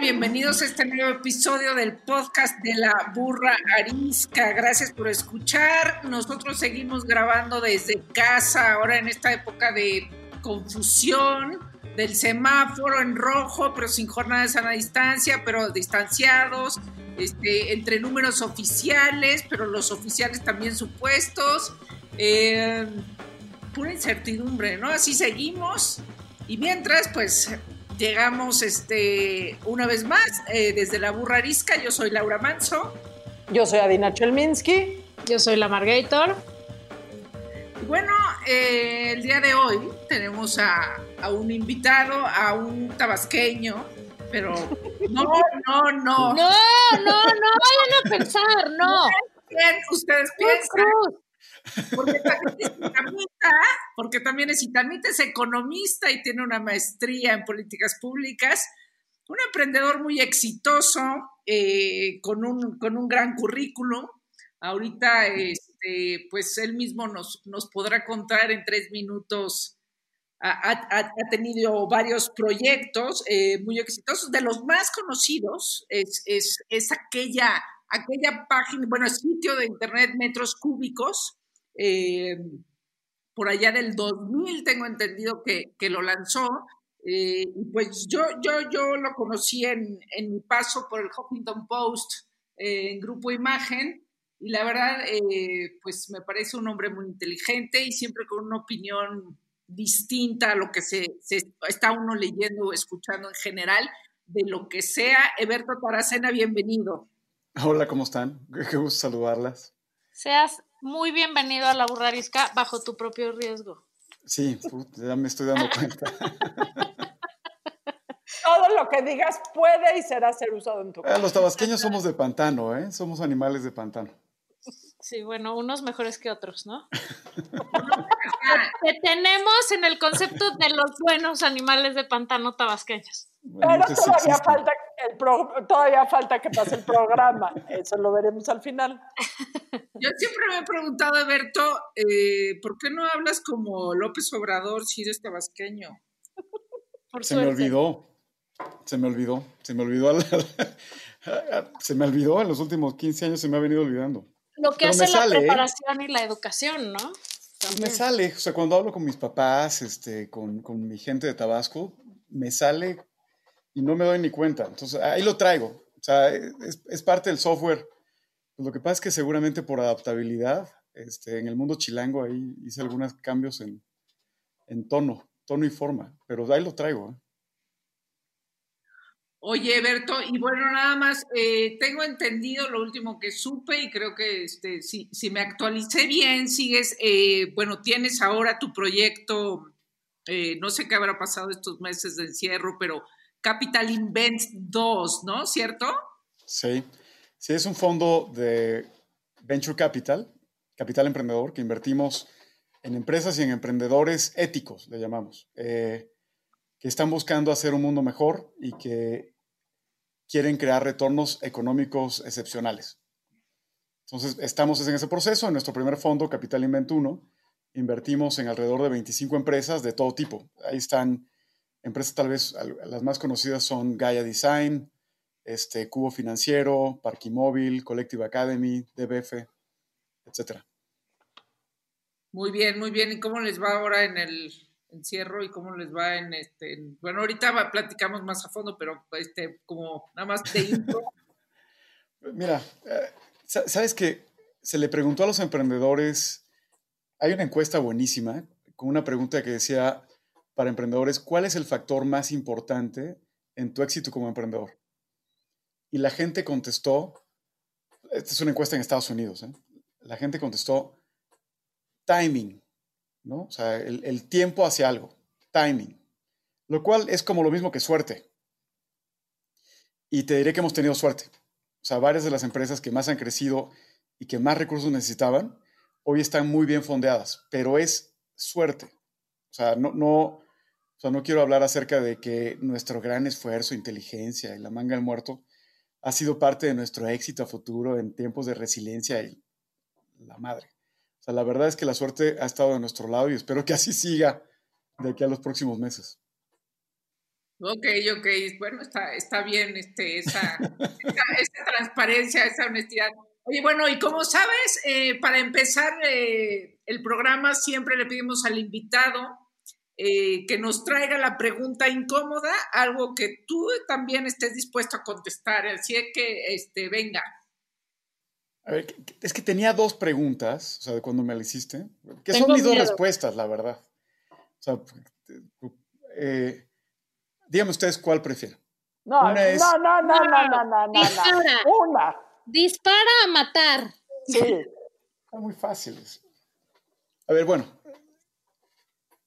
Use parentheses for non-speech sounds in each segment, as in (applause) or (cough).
Bienvenidos a este nuevo episodio del podcast de la burra arisca. Gracias por escuchar. Nosotros seguimos grabando desde casa, ahora en esta época de confusión del semáforo en rojo, pero sin jornada de sana distancia, pero distanciados, este, entre números oficiales, pero los oficiales también supuestos. Eh, pura incertidumbre, ¿no? Así seguimos. Y mientras, pues llegamos este, una vez más eh, desde la burra arisca. Yo soy Laura Manso. Yo soy Adina Chelminsky. Yo soy la Margator. Y bueno, eh, el día de hoy tenemos a, a, un invitado, a un tabasqueño, pero (laughs) no, no, no. No, no, no vayan a pensar, no. Bien, ustedes piensan. Porque también es itamita, porque también es itamita, es economista y tiene una maestría en políticas públicas, un emprendedor muy exitoso, eh, con, un, con un gran currículum. Ahorita, este, pues él mismo nos, nos podrá contar en tres minutos. Ha, tenido varios proyectos eh, muy exitosos. De los más conocidos es, es, es aquella, aquella página, bueno, sitio de internet Metros Cúbicos, eh, por allá del 2000 tengo entendido que, que lo lanzó. Eh, y pues yo, yo, yo lo conocí en, en, mi paso por el Huffington Post eh, en Grupo Imagen y la verdad, eh, pues me parece un hombre muy inteligente y siempre con una opinión distinta a lo que se, se está uno leyendo o escuchando en general, de lo que sea. Eberto Taracena, bienvenido. Hola, ¿cómo están? Qué gusto saludarlas. Seas muy bienvenido a la burrarisca bajo tu propio riesgo. Sí, ya me estoy dando cuenta. (laughs) Todo lo que digas puede y será ser usado en tu casa. Los tabasqueños somos de pantano, ¿eh? Somos animales de pantano. Sí, bueno, unos mejores que otros, ¿no? (laughs) que tenemos en el concepto de los buenos animales de pantano tabasqueños. Bueno, Pero todavía falta, el pro, todavía falta que pase el programa. Eso lo veremos al final. (laughs) Yo siempre me he preguntado, Alberto, eh, ¿por qué no hablas como López Obrador si eres tabasqueño? Por se suerte. me olvidó. Se me olvidó. Se me olvidó. se me olvidó en los últimos 15 años, se me ha venido olvidando. Lo que Pero hace la sale, preparación ¿eh? y la educación, ¿no? También. Me sale, o sea, cuando hablo con mis papás, este, con, con mi gente de Tabasco, me sale y no me doy ni cuenta. Entonces, ahí lo traigo. O sea, es, es parte del software. Pues lo que pasa es que seguramente por adaptabilidad, este, en el mundo chilango ahí hice algunos cambios en, en tono, tono y forma, pero ahí lo traigo. ¿eh? Oye, Berto, y bueno, nada más, eh, tengo entendido lo último que supe y creo que este, si, si me actualicé bien, sigues, eh, bueno, tienes ahora tu proyecto, eh, no sé qué habrá pasado estos meses de encierro, pero Capital Invent 2, ¿no? ¿Cierto? Sí, sí, es un fondo de Venture Capital, Capital Emprendedor, que invertimos en empresas y en emprendedores éticos, le llamamos, eh, que están buscando hacer un mundo mejor y que quieren crear retornos económicos excepcionales. Entonces, estamos en ese proceso. En nuestro primer fondo, Capital Invent 1, invertimos en alrededor de 25 empresas de todo tipo. Ahí están empresas tal vez las más conocidas son Gaia Design, este, Cubo Financiero, Parquimóvil, Collective Academy, DBF, etc. Muy bien, muy bien. ¿Y cómo les va ahora en el encierro y cómo les va en este? En, bueno, ahorita platicamos más a fondo, pero este, como nada más de intro. (laughs) (laughs) Mira, eh, sabes que se le preguntó a los emprendedores, hay una encuesta buenísima con una pregunta que decía, para emprendedores, ¿cuál es el factor más importante en tu éxito como emprendedor? Y la gente contestó, esta es una encuesta en Estados Unidos, ¿eh? la gente contestó timing, ¿no? O sea, el, el tiempo hacia algo, timing, lo cual es como lo mismo que suerte. Y te diré que hemos tenido suerte. O sea, varias de las empresas que más han crecido y que más recursos necesitaban, hoy están muy bien fondeadas, pero es suerte. O sea, no, no, o sea, no quiero hablar acerca de que nuestro gran esfuerzo, inteligencia y la manga del muerto ha sido parte de nuestro éxito a futuro en tiempos de resiliencia y la madre. O sea, la verdad es que la suerte ha estado de nuestro lado y espero que así siga de aquí a los próximos meses. Ok, ok, bueno, está, está bien este, esa, (laughs) esa, esa transparencia, esa honestidad. Oye, bueno, y como sabes, eh, para empezar eh, el programa siempre le pedimos al invitado eh, que nos traiga la pregunta incómoda, algo que tú también estés dispuesto a contestar. Así es que, este, venga. A ver, es que tenía dos preguntas, o sea, de cuando me la hiciste, que son mis dos respuestas, la verdad. O sea, eh, Díganme ustedes cuál prefieren. No, no, no, no, no, no, no, no, Dispara. Una. Dispara a matar. Sí. Está muy fácil. A ver, bueno.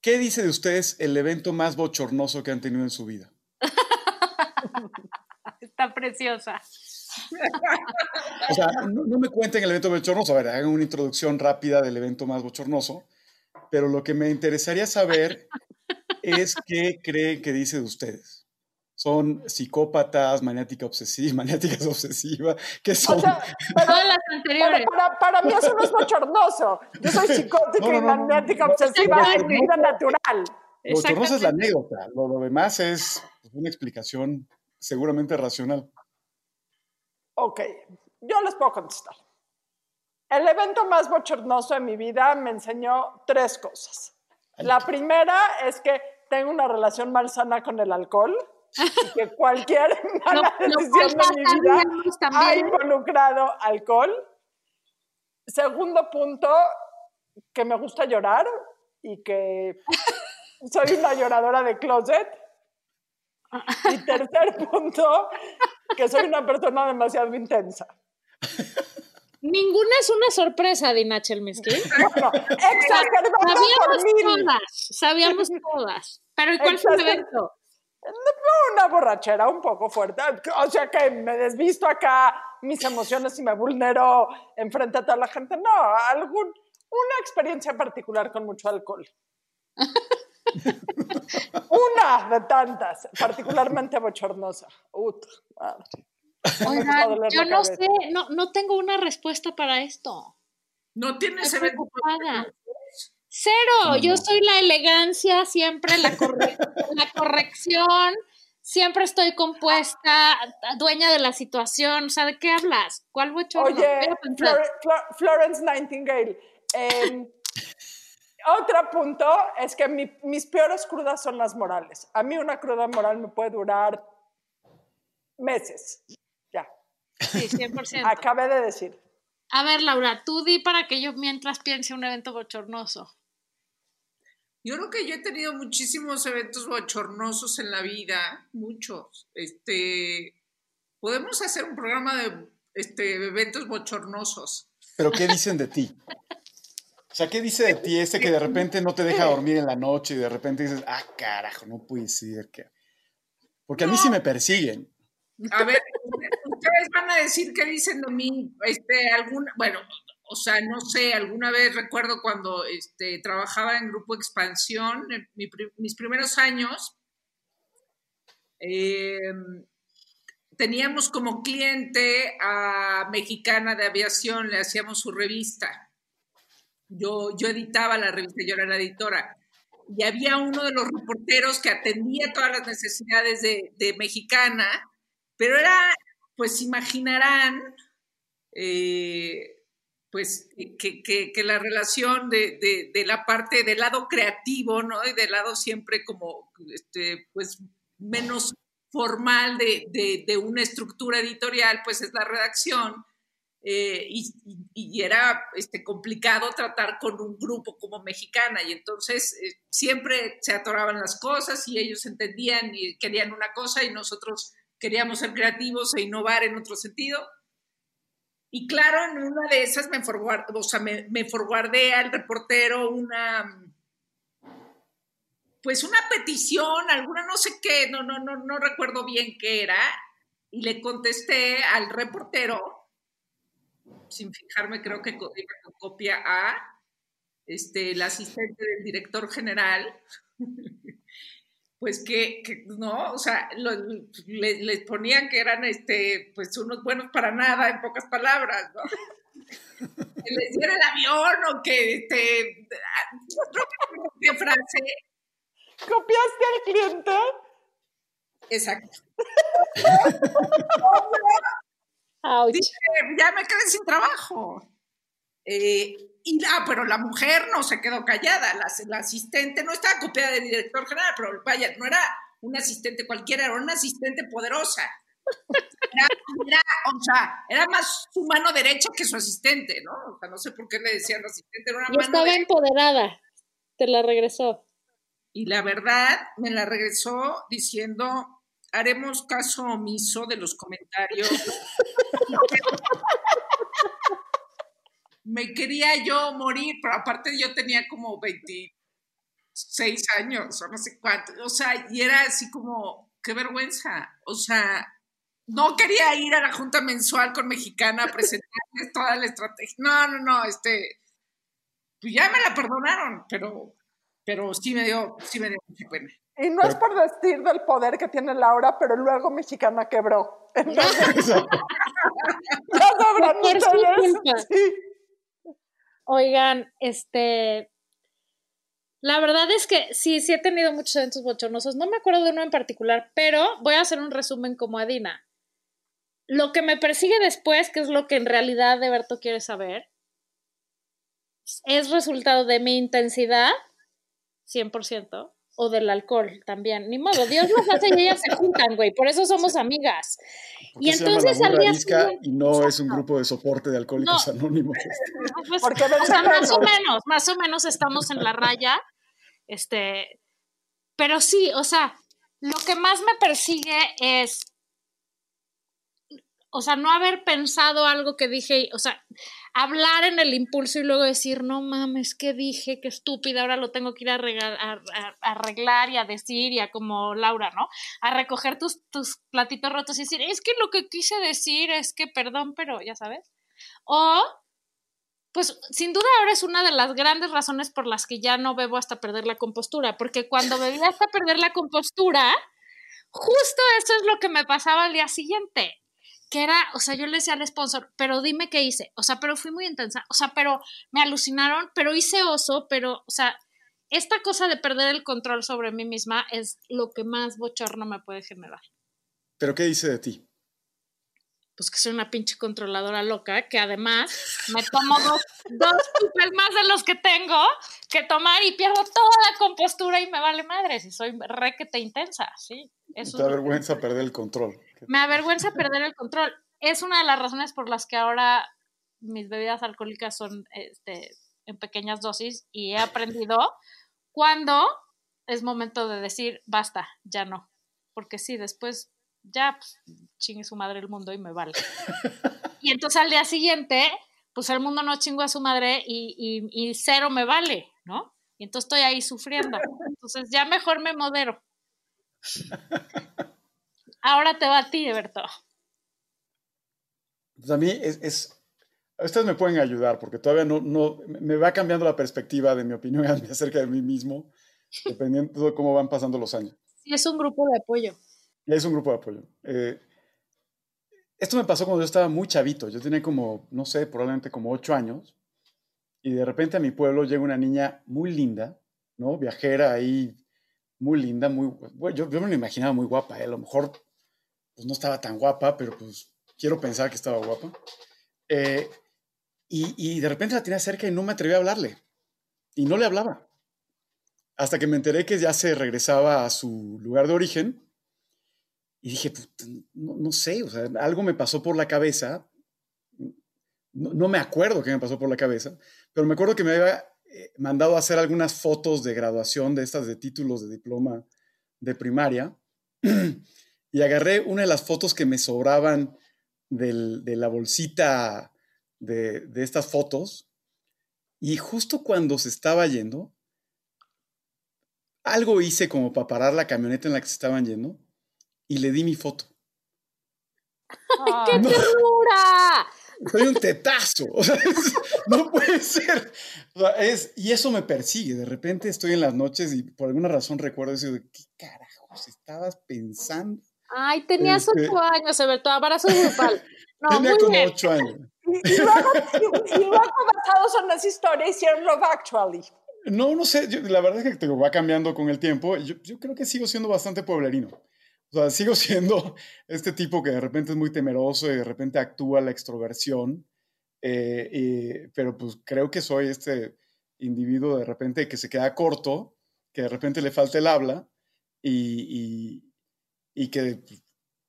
¿Qué dice de ustedes el evento más bochornoso que han tenido en su vida? (laughs) Está preciosa. O sea, no, no me cuenten el evento bochornoso. A ver, hagan una introducción rápida del evento más bochornoso. Pero lo que me interesaría saber es qué creen que dice de ustedes. Son psicópatas, maniática obsesiva, (laughs) maniáticas obsesivas, ¿qué son? O sea, las anteriores. Para, para, para mí eso no es bochornoso. Yo soy (laughs) psicótica No, no, y no, magnética no, obsesiva no, vida natural. Lo bochornoso es la anécdota, lo, lo demás es una explicación seguramente racional. Ok, yo les puedo contestar. El evento más bochornoso de mi vida me enseñó tres cosas. La primera es que tengo una relación malsana con el alcohol y que cualquier (laughs) mala lo decisión de mi vida sabíamos ha involucrado alcohol. Segundo punto, que me gusta llorar y que (laughs) soy una lloradora de closet. Y tercer (laughs) punto, que soy una persona demasiado intensa. Ninguna es una sorpresa, Dina Chelminsky. Bueno, por Sabíamos mil. todas, sabíamos todas. Pero ¿y cuál fue el evento? Una borrachera un poco fuerte. O sea que me desvisto acá mis emociones y me vulnero enfrente a toda la gente. No, algún, una experiencia particular con mucho alcohol. (laughs) una de tantas, particularmente bochornosa. Ut, Oigan, yo no cabeza. sé, no, no tengo una respuesta para esto. No tienes Estoy evento. preocupada. Cero, yo soy la elegancia, siempre la, corre- (laughs) la corrección, siempre estoy compuesta, dueña de la situación. O sea, ¿de qué hablas? ¿Cuál bochorno? Oye. Flor- Flor- Florence Nightingale. eh, otro punto es que mi- mis peores crudas son las morales. A mí una cruda moral me puede durar meses. Ya, Sí, 100%. acabé de decir. A ver, Laura, tú di para que yo mientras piense un evento bochornoso. Yo creo que yo he tenido muchísimos eventos bochornosos en la vida, muchos. Este, podemos hacer un programa de este, eventos bochornosos. Pero ¿qué dicen de ti? O sea, ¿qué dice de ti ese que de repente no te deja dormir en la noche y de repente dices, ah, carajo, no puede ser que... Porque a mí sí me persiguen. A ver, ustedes van a decir qué dicen de mí, este, algún, bueno, o sea, no sé, alguna vez recuerdo cuando este, trabajaba en Grupo Expansión, mis primeros años, eh, teníamos como cliente a Mexicana de Aviación, le hacíamos su revista. Yo, yo editaba la revista, yo era la editora. Y había uno de los reporteros que atendía todas las necesidades de, de Mexicana, pero era, pues imaginarán, eh, pues que, que- que la relación de, de- de la parte del lado creativo, ¿no? Y del lado siempre como, este, pues menos formal de, de- una estructura editorial, pues es la redacción. eh, y- y era este, complicado tratar con un grupo como mexicana y entonces eh, siempre se atoraban las cosas y ellos entendían y querían una cosa y nosotros queríamos ser creativos e innovar en otro sentido. Y claro, en una de esas me, forward, o sea, me, me forwardé al reportero una, pues una petición, alguna no sé qué, no, no, no, no recuerdo bien qué era, y le contesté al reportero, sin fijarme, creo que co- copia a este, el asistente del director general, (laughs) pues que, que, no, o sea, lo- le- les ponían que eran este, pues unos buenos para nada, en pocas palabras, ¿no? (laughs) Que les diera el avión o que, este, (laughs) qué frase, ¿Copiaste al cliente? exacto. (laughs) Dije, ya me quedé sin trabajo. Eh, y ah, pero la mujer no se quedó callada, la, la asistente no estaba copiada de director general, pero vaya, no era una asistente cualquiera, era una asistente poderosa. Era, era, o sea, era más su mano derecha que su asistente, ¿no? O sea, no sé por qué le decían asistente, era una Y mano estaba derecha. empoderada. Te la regresó. Y la verdad me la regresó diciendo, haremos caso omiso de los comentarios. (laughs) me quería yo morir, pero aparte yo tenía como 26 años o no sé cuánto. O sea, y era así como, qué vergüenza. O sea, no quería ir a la junta mensual con Mexicana a presentarles (laughs) toda la estrategia. No, no, no, este, pues ya me la perdonaron, pero, pero sí me dio, sí me dio mucha pena. Y no es por decir del poder que tiene Laura, pero luego Mexicana quebró. (laughs) Entonces, (laughs) ya sabrán ustedes. Sí. Oigan, este. La verdad es que sí, sí he tenido muchos eventos bochornosos. No me acuerdo de uno en particular, pero voy a hacer un resumen como Adina. Lo que me persigue después, que es lo que en realidad Berto quiere saber, es resultado de mi intensidad, 100%, o del alcohol también. Ni modo, Dios los hace y ellas se juntan, güey. Por eso somos amigas. ¿Por qué Y se llama entonces La al Burra día Arisca siguiente- y no es un grupo de soporte de alcohólicos anónimos. (laughs) Pues, Porque o sea, más o menos. menos, más o menos estamos en la raya. Este, pero sí, o sea, lo que más me persigue es, o sea, no haber pensado algo que dije, o sea, hablar en el impulso y luego decir, no mames, ¿qué dije? Qué estúpida, ahora lo tengo que ir a, rega- a- arreglar y a decir y a como Laura, ¿no? A recoger tus, tus platitos rotos y decir, es que lo que quise decir es que perdón, pero ya sabes. O pues sin duda ahora es una de las grandes razones por las que ya no bebo hasta perder la compostura, porque cuando bebía hasta perder la compostura, justo eso es lo que me pasaba al día siguiente, que era, o sea, yo le decía al sponsor, pero dime qué hice, o sea, pero fui muy intensa, o sea, pero me alucinaron, pero hice oso, pero, o sea, esta cosa de perder el control sobre mí misma es lo que más bochorno me puede generar. ¿Pero qué dice de ti? pues que soy una pinche controladora loca, que además me tomo dos, dos más de los que tengo que tomar y pierdo toda la compostura y me vale madre si soy requete intensa, sí. Eso Te da vergüenza perder el control. Me avergüenza perder el control. Es una de las razones por las que ahora mis bebidas alcohólicas son este, en pequeñas dosis y he aprendido cuando es momento de decir basta, ya no. Porque sí, después ya pues, chingue su madre el mundo y me vale. y entonces al día siguiente, pues el mundo no chingó a su madre y, y- y cero me vale, ¿no? Y entonces estoy ahí sufriendo. Entonces ya mejor me modero. (laughs) Ahora te va a ti, Berto. Pues a mí es, es- Ustedes me pueden ayudar porque todavía no, no... Me va cambiando la perspectiva de mi opinión (laughs) acerca de mí mismo, dependiendo de cómo van pasando los años. Sí, es un grupo de apoyo. Es un grupo de apoyo. Eh, esto me pasó cuando yo estaba muy chavito. Yo tenía como, no sé, probablemente como ocho años. Y de repente a mi pueblo llega una niña muy linda, ¿no? Viajera ahí, muy linda, muy... Bueno, yo, yo me lo imaginaba muy guapa. ¿eh? A lo mejor pues, no estaba tan guapa, pero pues quiero pensar que estaba guapa. Eh, y, y de repente la tenía cerca y no me atreví a hablarle. Y no le hablaba. Hasta que me enteré que ya se regresaba a su lugar de origen. Y dije, "Puta, no, no sé, o sea, algo me pasó por la cabeza. No, no me acuerdo qué me pasó por la cabeza, pero me acuerdo que me había eh, mandado a hacer algunas fotos de graduación de estas de títulos de diploma de primaria. (clears throat) y agarré una de las fotos que me sobraban del- de la bolsita de, de estas fotos. Y justo cuando se estaba yendo, algo hice como para parar la camioneta en la que se estaban yendo y le di mi foto. ¡Qué ternura! Soy un tetazo. O sea, no puede ser. O sea, es, y eso me persigue. De repente estoy en las noches y por alguna razón recuerdo eso de qué carajos estabas pensando. Ay, tenías Este- ocho años, Alberto, abrazo grupal. (laughs) No, Tenía muy como bien. ocho años. (laughs) Y, y luego, y- y luego, basados en esa historia, hicieron Love Actually. No, no sé. yo- la verdad es que te va cambiando con el tiempo. Yo, yo creo que sigo siendo bastante pueblerino. O sea, sigo (laughs) siendo este tipo que de repente es muy temeroso y de repente actúa la extroversión. eh, y- pero pues creo que soy este individuo de repente que se queda corto, que de repente le falta el habla y, y- que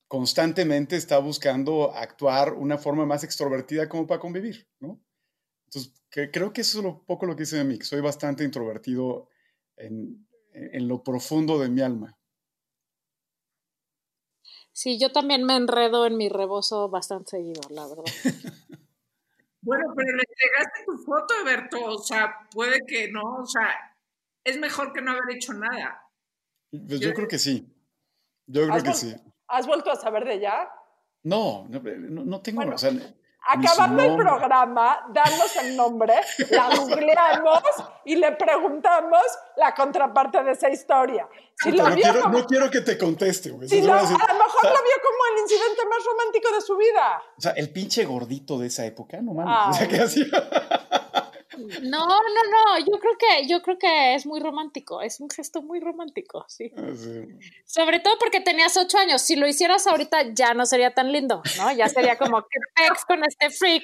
constantemente está buscando actuar una forma más extrovertida como para convivir, ¿no? Entonces, que- creo que eso es un poco lo que dice de mí, que soy bastante introvertido en, en lo profundo de mi alma. Sí, yo también me enredo en mi rebozo bastante seguido, la verdad. (laughs) Bueno, pero le entregaste tu foto, Alberto. O sea, puede que no. O sea, es mejor que no haber hecho nada. Pues yo creo que sí. Yo creo ¿Has, que sí. has vuelto a saber de ella? No, no, no- no tengo, Bueno, o sea, Acabando el programa, danos el nombre, la (laughs) googleamos y le preguntamos la contraparte de esa historia. Si lo no, vio quiero, como- no quiero que te conteste, güey. si lo- a a lo decir, mejor lo vio como el incidente más romántico de su vida. O sea, el pinche gordito de esa época, no mames. O sea, Ay. que hacía? (laughs) No, no, no, yo creo que, yo creo que es muy romántico, es un gesto muy romántico, sí. Sí. Sobre todo porque tenías ocho años. Si lo hicieras ahorita ya no sería tan lindo, ¿no? Ya sería como que pex con este freak.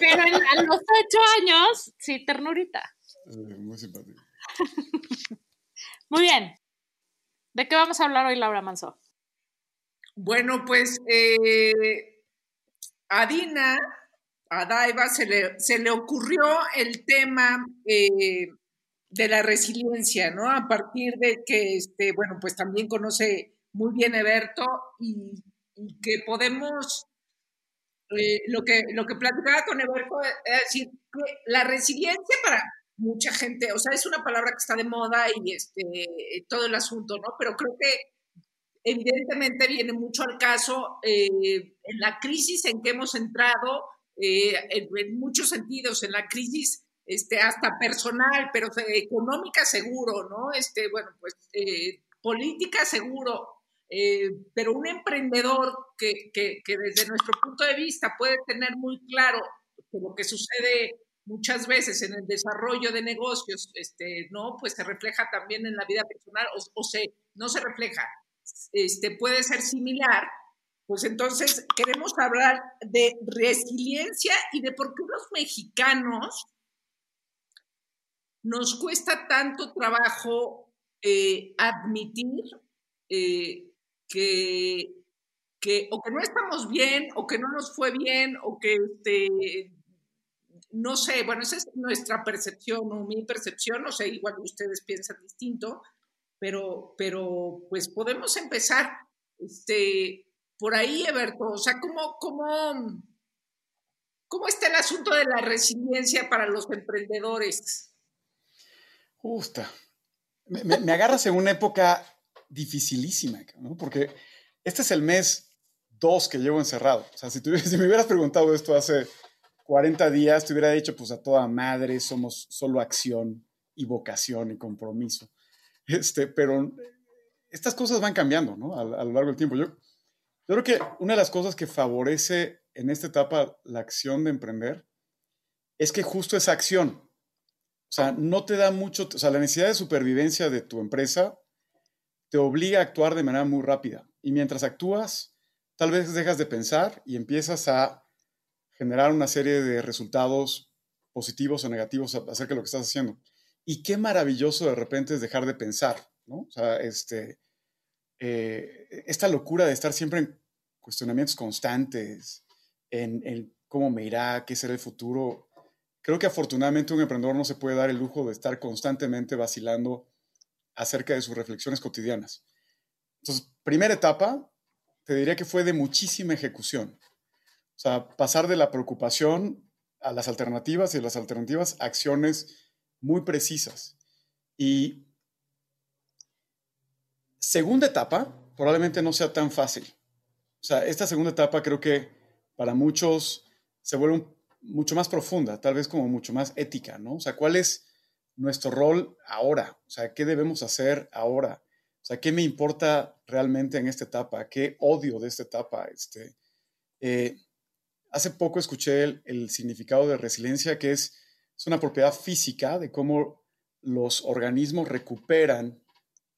Pero en- a los ocho años, sí, ternurita. Sí, Muy simpático. (laughs) Muy bien. ¿De qué vamos a hablar hoy, Laura Manso? Bueno, pues eh, a Dina, a Daiva, se le, se le ocurrió el tema eh, de la resiliencia, ¿no? A partir de que, este, bueno, pues también conoce muy bien Eberto y, y que podemos, eh, lo, que, lo que platicaba con Eberto, es decir, que la resiliencia para mucha gente, o sea, es una palabra que está de moda y este, todo el asunto, ¿no? Pero creo que evidentemente viene mucho al caso eh, en la crisis en que hemos entrado, eh, en, en, muchos sentidos, en la crisis este, hasta personal, pero económica seguro, ¿no? Este, bueno, pues eh, política seguro, eh, pero un emprendedor que, que, que, desde nuestro punto de vista puede tener muy claro que lo que sucede muchas veces en el desarrollo de negocios, este, ¿no? Pues se refleja también en la vida personal o, o se, no se refleja, este, puede ser similar, pues entonces queremos hablar de resiliencia y de por qué los mexicanos nos cuesta tanto trabajo eh, admitir eh, que, que, o que no estamos bien, o que no nos fue bien, o que este, no sé, bueno, esa es nuestra percepción o mi percepción, no sé, igual ustedes piensan distinto, pero, pero pues podemos empezar este, por ahí, Eberto. O sea, ¿cómo, cómo, ¿cómo está el asunto de la resiliencia para los emprendedores? Justa. Me, agarras en una época dificilísima, ¿no? Porque este es el mes 2 que llevo encerrado. O sea, si, tú, (laughs) me hubieras preguntado esto hace 40 días, te hubiera dicho, pues a toda madre, somos solo acción y vocación y compromiso. Este, pero estas cosas van cambiando, ¿no? A, a, lo largo del tiempo. Yo, yo creo que una de las cosas que favorece en esta etapa la acción de emprender es que justo esa acción, o sea, no te da mucho, o sea, la necesidad de supervivencia de tu empresa te obliga a actuar de manera muy rápida. Y mientras actúas, tal vez dejas de pensar y empiezas a generar una serie de resultados positivos o negativos acerca de lo que estás haciendo. Y qué maravilloso de repente es dejar de pensar, ¿no? O sea, este, eh, esta locura de estar siempre en cuestionamientos constantes, en, cómo me irá, qué será el futuro. Creo que afortunadamente un emprendedor no se puede dar el lujo de estar constantemente vacilando acerca de sus reflexiones cotidianas. Entonces, primera etapa, te diría que fue de muchísima ejecución. O sea, pasar de la preocupación a las alternativas y las alternativas a acciones muy precisas. Y segunda etapa, probablemente no sea tan fácil. O sea, esta segunda etapa creo que para muchos se vuelve mucho más profunda, tal vez como mucho más ética, ¿no? O sea, ¿cuál es nuestro rol ahora? O sea, ¿qué debemos hacer ahora? O sea, ¿qué me importa realmente en esta etapa? ¿Qué odio de esta etapa? Este, eh, hace poco escuché el, significado de resiliencia, que es, es una propiedad física de cómo los organismos recuperan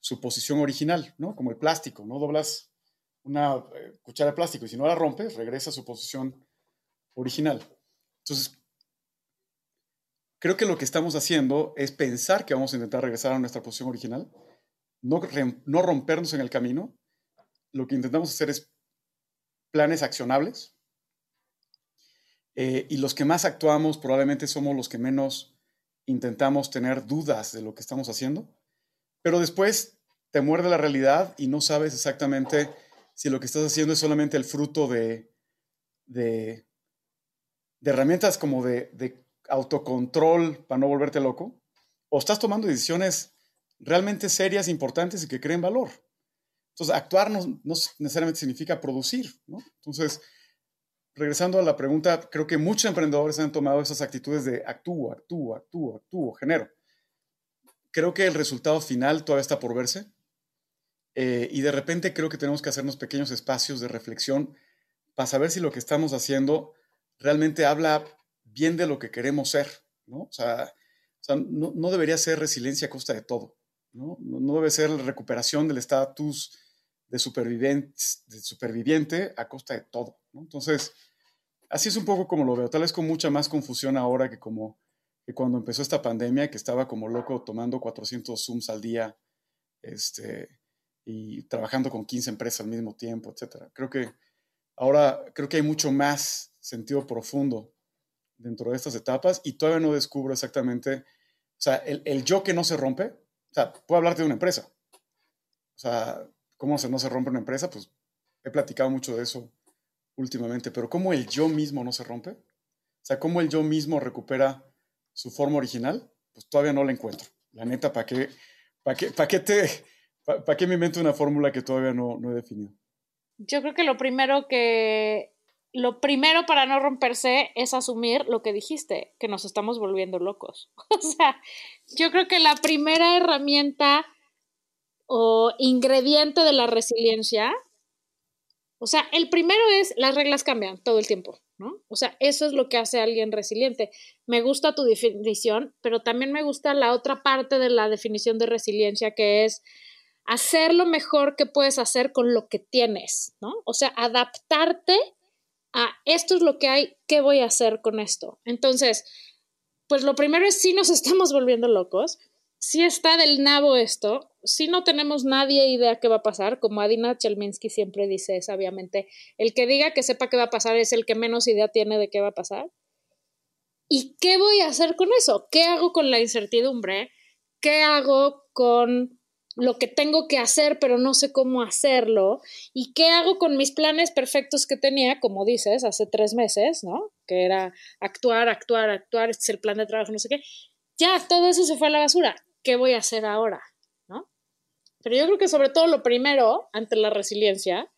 su posición original, ¿no? Como el plástico, ¿no? Doblas una eh, cuchara de plástico y si no la rompes, regresa a su posición original. Entonces, creo que lo que estamos haciendo es pensar que vamos a intentar regresar a nuestra posición original, no, no rompernos en el camino. Lo que intentamos hacer es planes accionables. Eh, y los que más actuamos probablemente somos los que menos intentamos tener dudas de lo que estamos haciendo. Pero después te muerde la realidad y no sabes exactamente si lo que estás haciendo es solamente el fruto de, de, herramientas como de, de, autocontrol para no volverte loco, o estás tomando decisiones realmente serias, importantes y que creen valor. Entonces, actuar no, necesariamente significa producir, ¿no? Entonces, regresando a la pregunta, creo que muchos emprendedores han tomado esas actitudes de actúo, actúo, actúo, actúo, genero. Creo que el resultado final todavía está por verse. Eh, y de repente creo que tenemos que hacernos pequeños espacios de reflexión para saber si lo que estamos haciendo realmente habla bien de lo que queremos ser, ¿no? O sea, no, debería ser resiliencia a costa de todo, ¿no? No, debe ser la recuperación del estatus de de superviviente a costa de todo. Entonces, así es un poco como lo veo, tal vez con mucha más confusión ahora que como que cuando empezó esta pandemia, que estaba como loco tomando 400 Zooms al día, este, y trabajando con 15 empresas al mismo tiempo, etcétera. Creo que ahora creo que hay mucho más sentido profundo dentro de estas etapas y todavía no descubro exactamente, o sea, el, yo que no se rompe, o sea, puedo hablarte de una empresa. O sea, ¿cómo se, no se rompe una empresa? Pues he platicado mucho de eso últimamente, pero ¿cómo el yo mismo no se rompe? O sea, ¿cómo el yo mismo recupera su forma original? Pues todavía no la encuentro. La neta, ¿para qué, para qué, para qué te ¿Para qué me invento una fórmula que todavía no, no he definido? Yo creo que lo primero que lo primero para no romperse es asumir lo que dijiste, que nos estamos volviendo locos. (laughs) O sea, yo creo que la primera herramienta o ingrediente de la resiliencia, o sea, el primero es las reglas cambian todo el tiempo, O sea, eso es lo que hace a alguien resiliente. Me gusta tu definición, pero también me gusta la otra parte de la definición de resiliencia que es hacer lo mejor que puedes hacer con lo que tienes, ¿no? O sea, adaptarte a esto es lo que hay, ¿qué voy a hacer con esto? Entonces, pues lo primero es si nos (laughs) estamos volviendo locos, si está del nabo esto, si no tenemos nadie idea qué va a pasar, como Adina Chelminsky siempre dice sabiamente, el que diga que sepa qué va a pasar es el que menos idea tiene de qué va a pasar. ¿Y qué voy a hacer con eso? ¿Qué hago con la incertidumbre? ¿Qué hago con lo que tengo que hacer, pero no sé cómo hacerlo, y qué hago con mis planes perfectos que tenía, como dices, hace tres meses, ¿no? Que era actuar, actuar, actuar, este es el plan de trabajo, no sé qué. Ya, todo eso se fue a la basura. ¿Qué voy a hacer ahora? ¿No? Pero yo creo que sobre todo lo primero, ante la resiliencia,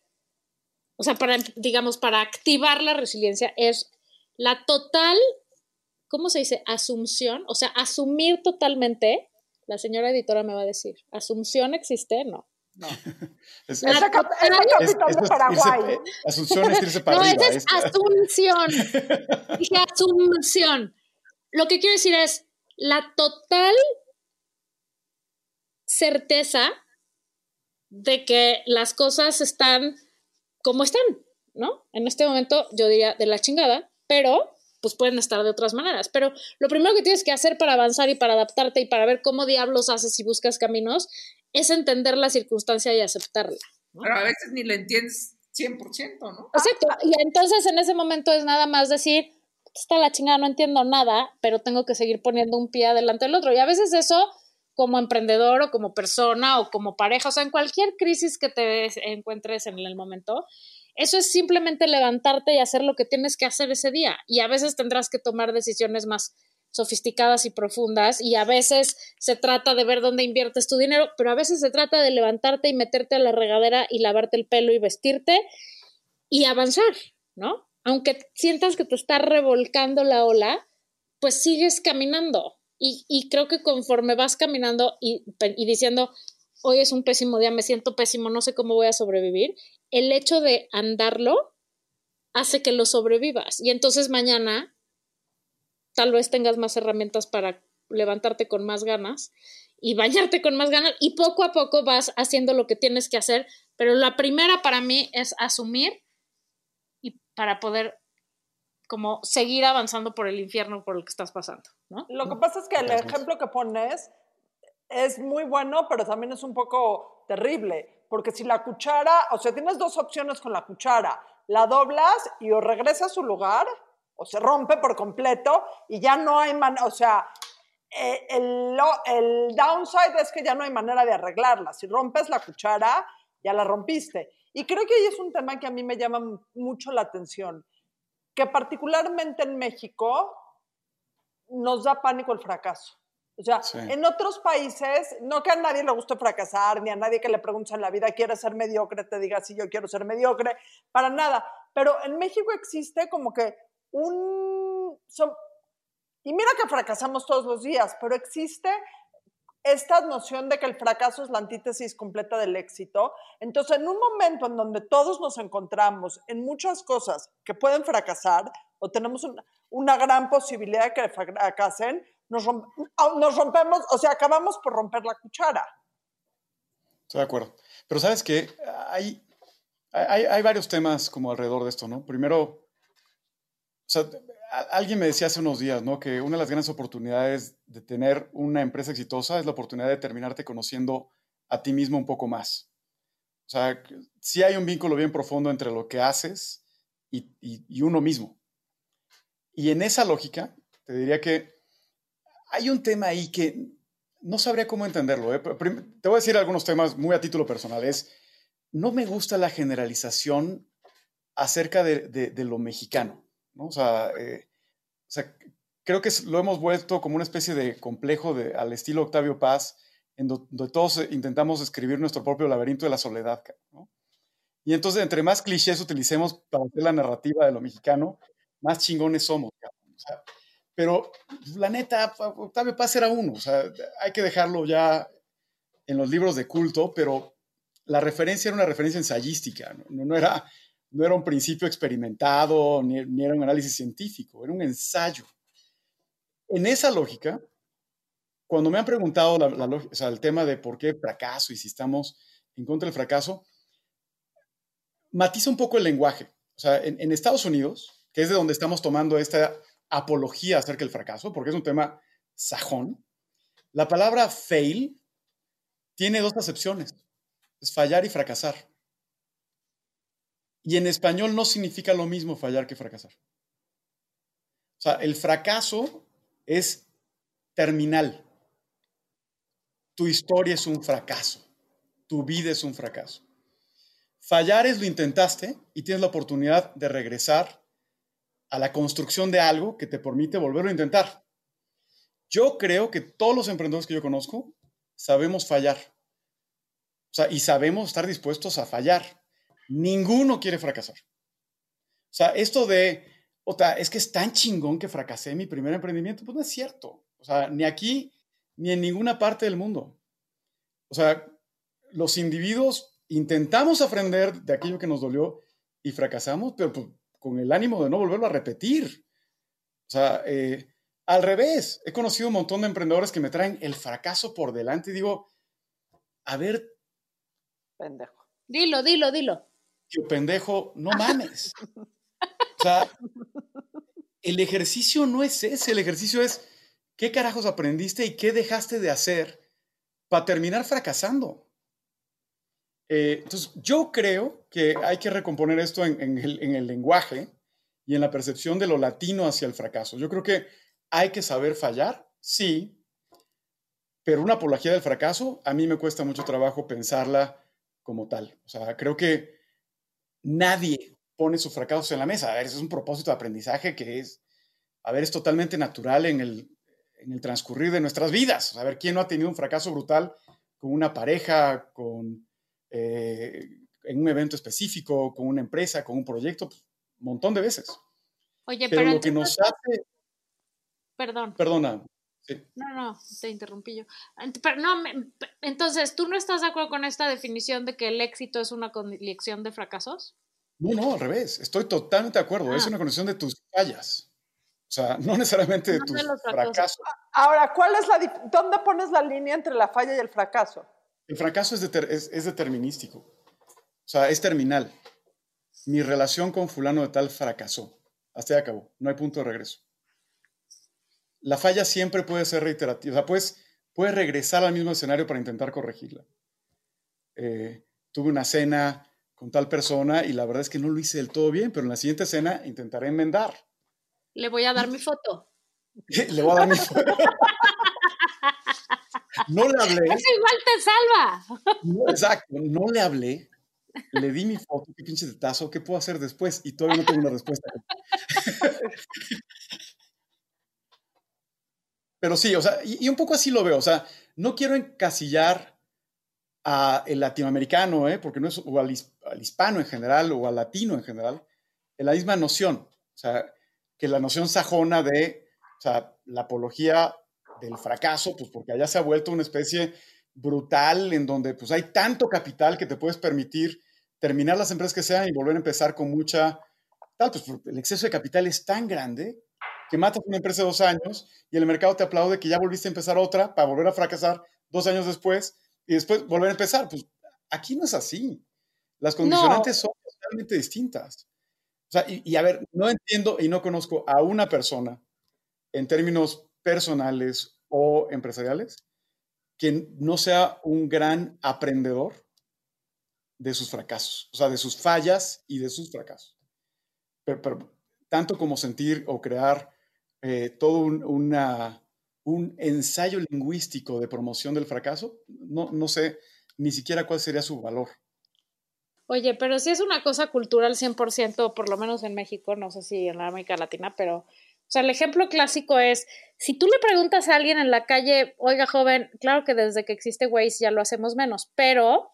o sea, para, digamos, para activar la resiliencia, es la total, ¿cómo se dice? Asunción, o sea, asumir totalmente la señora editora me va a decir, ¿Asunción existe? No. No. (laughs) es, esa, capital de Paraguay. Asunción es irse para no, arriba. No, es Asunción. (laughs) Dije Asunción. Lo que quiero decir es la total certeza de que las cosas están como están, ¿no? En este momento yo diría de la chingada, pero pues pueden estar de otras maneras. Pero lo primero que tienes que hacer para avanzar y para adaptarte y para ver cómo diablos haces y buscas caminos es entender la circunstancia y aceptarla. Pero a veces ni la entiendes 100%, ¿no? Exacto. Y entonces en ese momento es nada más decir, está la chingada, no entiendo nada, pero tengo que seguir poniendo un pie adelante del otro. Y a veces eso, como emprendedor o como persona o como pareja, o sea, en cualquier crisis que te encuentres en el momento, eso es simplemente levantarte y hacer lo que tienes que hacer ese día. Y a veces tendrás que tomar decisiones más sofisticadas y profundas y a veces se trata de ver dónde inviertes tu dinero, pero a veces se trata de levantarte y meterte a la regadera y lavarte el pelo y vestirte y avanzar, ¿no? Aunque sientas que te está revolcando la ola, pues sigues caminando. Y, creo que conforme vas caminando y, y diciendo, hoy es un pésimo día, me siento pésimo, no sé cómo voy a sobrevivir, el hecho de andarlo hace que lo sobrevivas. Y entonces mañana tal vez tengas más herramientas para levantarte con más ganas y bañarte con más ganas y poco a poco vas haciendo lo que tienes que hacer, pero la primera para mí es asumir y para poder como seguir avanzando por el infierno por el que estás pasando, ¿no? Lo que pasa es que el ejemplo que pones es muy bueno, pero también es un poco terrible, porque si la cuchara, o sea, tienes dos opciones con la cuchara, la doblas y o regresa a su lugar o se rompe por completo y ya no hay manera, o sea, eh, el, el, downside es que ya no hay manera de arreglarla. Si rompes la cuchara, ya la rompiste. Y creo que ahí es un tema que a mí me llama mucho la atención, que particularmente en México nos da pánico el fracaso. O sea, en otros países, no que a nadie le guste fracasar, ni a nadie que le pregunte en la vida, ¿quieres ser mediocre? Te diga, sí, yo quiero ser mediocre, para nada. Pero en México existe como que un... y mira que fracasamos todos los días, pero existe esta noción de que el fracaso es la antítesis completa del éxito. Entonces, en un momento en donde todos nos encontramos en muchas cosas que pueden fracasar o tenemos una, gran posibilidad de que fracasen, nos, nos, rompemos, o sea, acabamos por romper la cuchara. Estoy de acuerdo. Pero sabes que hay, hay, varios temas como alrededor de esto, ¿no? Primero, o sea, alguien me decía hace unos días, ¿no? Que una de las grandes oportunidades de tener una empresa exitosa es la oportunidad de terminarte conociendo a ti mismo un poco más. O sea, sí hay un vínculo bien profundo entre lo que haces y, y, uno mismo. Y en esa lógica, te diría que hay un tema ahí que no sabría cómo entenderlo. ¿eh? Te voy a decir algunos temas muy a título personal. Es, no me gusta la generalización acerca de, de lo mexicano. ¿No? Eh, o sea, creo que lo hemos vuelto como una especie de complejo de, al estilo Octavio Paz, en donde todos eh, intentamos escribir nuestro propio laberinto de la soledad. ¿no? Y entonces, entre más clichés utilicemos para hacer la narrativa de lo mexicano, más chingones somos. pero la neta, Octavio Paz era uno. O sea, hay que dejarlo ya en los libros de culto, pero la referencia era una referencia ensayística, no, no era no era un principio experimentado, ni, era un análisis científico, era un ensayo. En esa lógica, cuando me han preguntado el tema de por qué fracaso y si estamos en contra del fracaso, matiza un poco el lenguaje. O sea, en, Estados Unidos, que es de donde estamos tomando esta apología acerca del fracaso, porque es un tema sajón, la palabra fail tiene dos acepciones, es fallar y fracasar. Y en español no significa lo mismo fallar que fracasar. O sea, el fracaso es terminal. Tu historia es un fracaso. Tu vida es un fracaso. Fallar es lo intentaste y tienes la oportunidad de regresar a la construcción de algo que te permite volverlo a intentar. Yo creo que todos los emprendedores que yo conozco sabemos fallar. O sea, y sabemos estar dispuestos a fallar. Ninguno quiere fracasar. O sea, esto de, o sea, es que es tan chingón que fracasé en mi primer emprendimiento, pues no es cierto. O sea, ni aquí ni en ninguna parte del mundo. O sea, los individuos intentamos aprender de aquello que nos dolió y fracasamos, pero pues, con el ánimo de no volverlo a repetir. O sea, eh, al revés, he conocido un montón de emprendedores que me traen el fracaso por delante y digo, a ver. Pendejo. Dilo, dilo, dilo pendejo, no mames. O sea, el ejercicio no es ese, el ejercicio es qué carajos aprendiste y qué dejaste de hacer para terminar fracasando. Eh, entonces, yo creo que hay que recomponer esto en, el, en el lenguaje y en la percepción de lo latino hacia el fracaso. Yo creo que hay que saber fallar, sí, pero una apología del fracaso, a mí me cuesta mucho trabajo pensarla como tal. O sea, creo que nadie pone sus fracasos en la mesa. A ver, es un propósito de aprendizaje que es, a ver, es totalmente natural en el, en el transcurrir de nuestras vidas. A ver, ¿quién no ha tenido un fracaso brutal con una pareja, con, eh, en un evento específico, con una empresa, con un proyecto, pues, un montón de veces. Oye, Pero, pero, lo que nos hace, Perdón. perdona, sí. No, no, te interrumpí yo. Pero no, me- entonces, ¿tú no estás de acuerdo con esta definición de que el éxito es una colección de fracasos? No, no, al revés. Estoy totalmente de acuerdo. Es Ah. una condición de tus fallas. O sea, no necesariamente de No tus fracasos. fracasos. Ahora, ¿cuál es la ¿dónde pones la línea entre la falla y el fracaso? El fracaso es, deter- es- es determinístico. O sea, es terminal. Mi relación con fulano de tal fracasó. Hasta ahí acabó. No hay punto de regreso. La falla siempre puede ser reiterativa. O sea, puedes, puedes regresar al mismo escenario para intentar corregirla. Eh, tuve una cena con tal persona y la verdad es que no lo hice del todo bien, pero en la siguiente cena intentaré enmendar. Le voy a dar mi foto. (laughs) Le voy a dar mi... (laughs) No le hablé. Eso igual te salva. No, exacto, no le hablé, le di mi foto, qué pinche detazo, ¿qué puedo hacer después? Y todavía no tengo una respuesta. (laughs) Pero sí, o sea, y, un poco así lo veo, o sea, no quiero encasillar a el latinoamericano, ¿eh? porque no es, o al hispano en general, o al latino en general, en la misma noción, o sea, que la noción sajona de, o sea, la apología del fracaso, pues porque allá se ha vuelto una especie brutal en donde pues hay tanto capital que te puedes permitir terminar las empresas que sean y volver a empezar con mucha tal, pues el exceso de capital es tan grande que matas una empresa dos años y el mercado te aplaude que ya volviste a empezar otra para volver a fracasar dos años después y después volver a empezar. Pues aquí no es así. Las condicionantes son totalmente distintas. O sea, y, y a ver, no entiendo y no conozco a una persona en términos personales o empresariales que no sea un gran aprendedor de sus fracasos, o sea, de sus fallas y de sus fracasos. Pero, pero tanto como sentir o crear eh, todo un, un ensayo lingüístico de promoción del fracaso, no, no sé ni siquiera cuál sería su valor. Oye, pero sí es una cosa cultural 100%, por lo menos en México, no sé si en la América Latina, pero, o sea, el ejemplo clásico es, si tú le preguntas a alguien en la calle, oiga, joven, claro que desde que existe Waze ya lo hacemos menos, pero,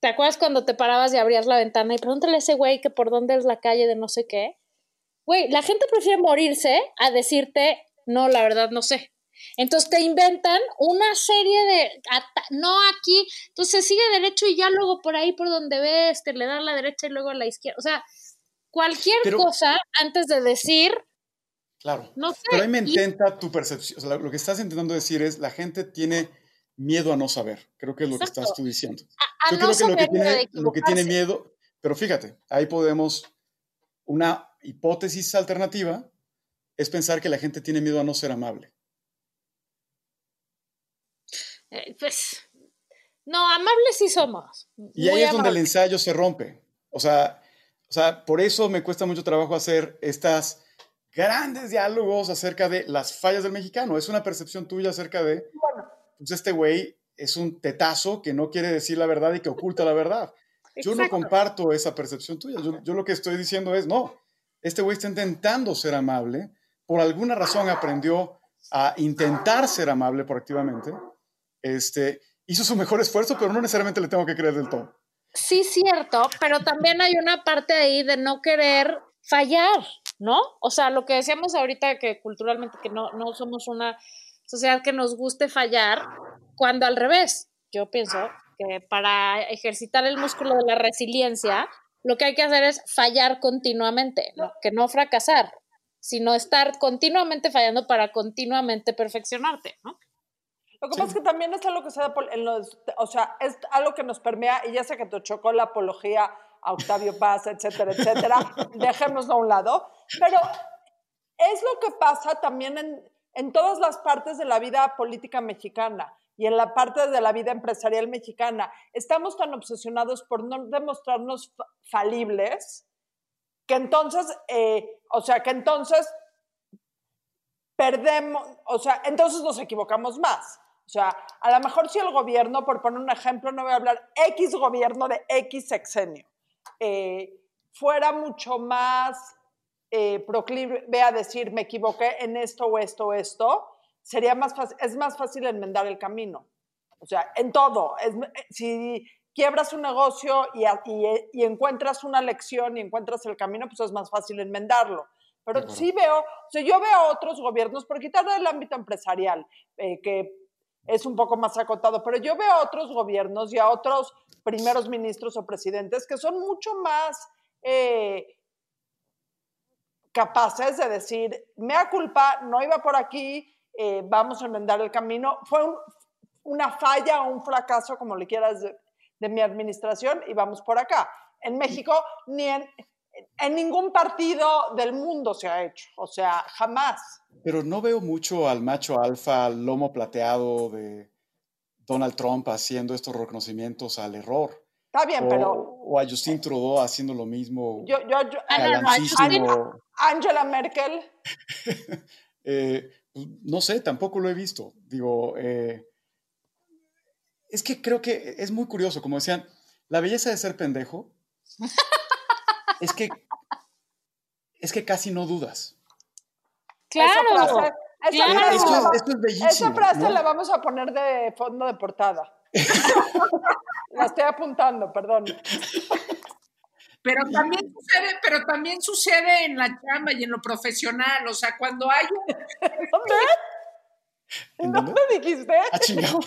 ¿te acuerdas cuando te parabas y abrías la ventana y pregúntale a ese güey que por dónde es la calle de no sé qué? Güey, la gente prefiere morirse a decirte, no, la verdad no sé. Entonces te inventan una serie de, no aquí, entonces sigue derecho y ya luego por ahí por donde ves, te le das la derecha y luego a la izquierda. O sea, cualquier Pero- cosa antes de decir, Claro. no sé. Pero ahí me y- intenta tu percepción. O sea, lo que estás intentando decir es la gente tiene miedo a no saber. Creo que es lo que estás tú diciendo. a Yo no creo que lo que, tiene, lo que tiene miedo, pero fíjate, ahí podemos, una hipótesis alternativa es pensar que la gente tiene miedo a no ser amable. Eh, pues, no, amables sí somos. Y ahí es donde el ensayo se rompe. O sea, o sea, por eso me cuesta mucho trabajo hacer estas grandes diálogos acerca de las fallas del mexicano. Es una percepción tuya acerca de, pues este güey es un tetazo que no quiere decir la verdad y que oculta la verdad. Yo no comparto esa percepción tuya. Yo, yo lo que estoy diciendo es, no, este güey está intentando ser amable. Por alguna razón aprendió a intentar ser amable proactivamente. Este, hizo su mejor esfuerzo, pero no necesariamente le tengo que creer del todo. Sí, cierto, pero también hay una parte ahí de no querer fallar, ¿no? O sea, lo que decíamos ahorita que culturalmente que no, no somos una sociedad que nos guste fallar, cuando al revés, yo pienso que para ejercitar el músculo de la resiliencia, lo que hay que hacer es fallar continuamente, ¿no? que no fracasar, sino estar continuamente fallando para continuamente perfeccionarte, ¿no? Lo que Sí. pasa es que también es algo que se da por- en los, o sea, es algo que nos permea, y ya sé que te chocó la apología a Octavio Paz, etcétera, etcétera, (laughs) dejémoslo a un lado, pero es lo que pasa también en, en todas las partes de la vida política mexicana y en la parte de la vida empresarial mexicana. Estamos tan obsesionados por no demostrarnos fa- falibles que entonces, eh, o sea, que entonces perdemos, o sea, entonces nos equivocamos más. O sea, a lo mejor si el gobierno, por poner un ejemplo, no voy a hablar X gobierno de X sexenio, eh, fuera mucho más eh, proclive a decir me equivoqué en esto o esto o esto, sería más fácil, es más fácil enmendar el camino. O sea, en todo. Es- si quiebras un negocio y, y, encuentras una lección y encuentras el camino, pues es más fácil enmendarlo. Pero sí veo, o sea, yo veo otros gobiernos, por quitar del ámbito empresarial, eh, que es un poco más acotado, pero yo veo a otros gobiernos y a otros primeros ministros o presidentes que son mucho más eh, capaces de decir, mea culpa, no iba por aquí, eh, vamos a enmendar el camino. Fue una falla o un fracaso, como le quieras, de, de, mi administración y vamos por acá. En México, ni en, en ningún partido del mundo se ha hecho, o sea, jamás. Pero no veo mucho al macho alfa, lomo plateado de Donald Trump haciendo estos reconocimientos al error. Está bien, pero. O a Justin Trudeau haciendo lo mismo. Yo, yo, yo no, Angela Merkel. (laughs) eh, no sé, tampoco lo he visto. Digo, eh, es que creo que es muy curioso, como decían, la belleza de ser pendejo (laughs) es que es que casi no dudas. Claro. Esa frase, claro. Esto, es, esto, es, bellísimo. Esa frase ¿no? la vamos a poner de fondo de portada. (laughs) la estoy apuntando, perdón. Pero también sucede, pero también sucede en la chamba y en lo profesional, o sea, cuando hay un... (laughs) ¿Dónde? ¿En dónde dijiste? Ah, chingado.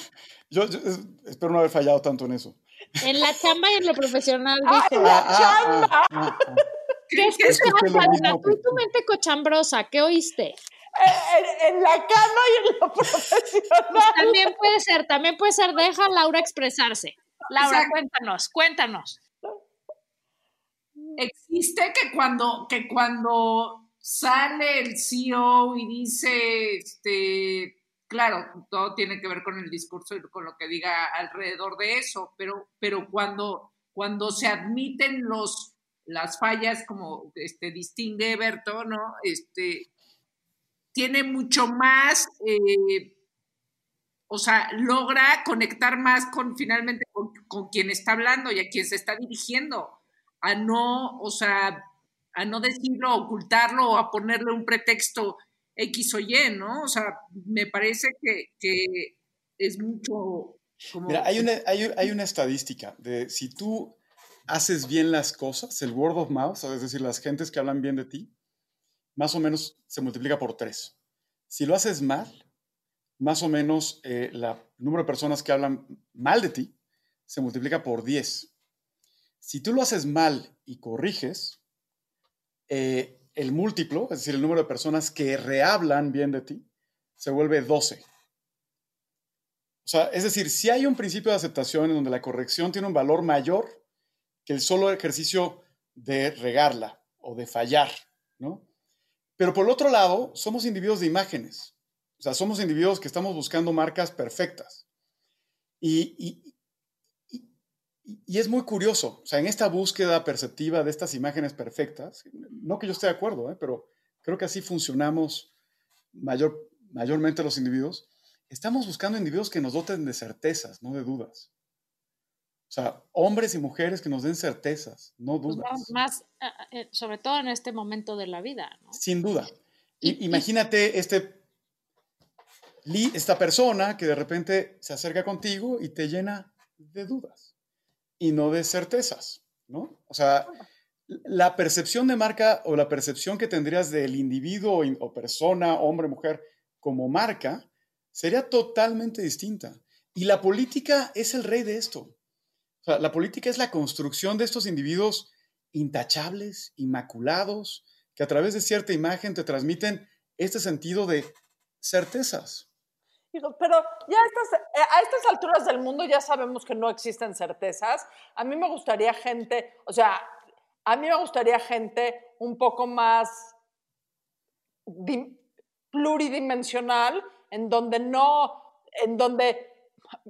Yo, yo, espero no haber fallado tanto en eso. En la chamba y en lo profesional, ¡Ah, en la chamba! Ah, ah, ah, ¿Qué es eso? Tú y tu mente cochambrosa, ¿qué oíste? En, en, la cama y en lo profesional. Pues también puede ser, también puede ser. Deja a Laura expresarse. Laura, Exacto. cuéntanos, cuéntanos. Existe que cuando, que cuando sale el CEO y dice, este, claro, todo tiene que ver con el discurso y con lo que diga alrededor de eso, pero, pero cuando, cuando se admiten los, las fallas, como este, distingue Berto, ¿no? Este, tiene mucho más, eh, o sea, logra conectar más con finalmente con, con, quien está hablando y a quien se está dirigiendo, a no, o sea, a no decirlo, ocultarlo o a ponerle un pretexto X o Y, ¿no? O sea, me parece que, que es mucho... Como... Mira, hay una, hay, una estadística de si tú haces bien las cosas, el word of mouth, es decir, las gentes que hablan bien de ti, más o menos se multiplica por tres. Si lo haces mal, más o menos eh, el número de personas que hablan mal de ti se multiplica por 10. Si tú lo haces mal y corriges, eh, el múltiplo, es decir, el número de personas que rehablan bien de ti, se vuelve 12. O sea, es decir, si hay un principio de aceptación en donde la corrección tiene un valor mayor que el solo ejercicio de regarla o de fallar, ¿no? Pero por otro lado, somos individuos de imágenes. O sea, somos individuos que estamos buscando marcas perfectas. Y, y, y, es muy curioso. O sea, en esta búsqueda perceptiva de estas imágenes perfectas, no que yo esté de acuerdo, ¿eh? pero creo que así funcionamos mayor, mayormente los individuos. Estamos buscando individuos que nos doten de certezas, no de dudas. O sea, hombres y mujeres que nos den certezas, no dudas. Pues más, eh, sobre todo en este momento de la vida. ¿no? Sin duda. Y, Imagínate este, esta persona que de repente se acerca contigo y te llena de dudas y no de certezas, ¿no? O sea, la percepción de marca o la percepción que tendrías del individuo o persona, hombre, mujer, como marca, sería totalmente distinta. Y la política es el rey de esto. O sea, la política es la construcción de estos individuos intachables, inmaculados, que a través de cierta imagen te transmiten este sentido de certezas. Pero ya a estas, eh, a estas alturas del mundo ya sabemos que no existen certezas. A mí me gustaría gente, o sea, a mí me gustaría gente un poco más pluridimensional, en donde no, en donde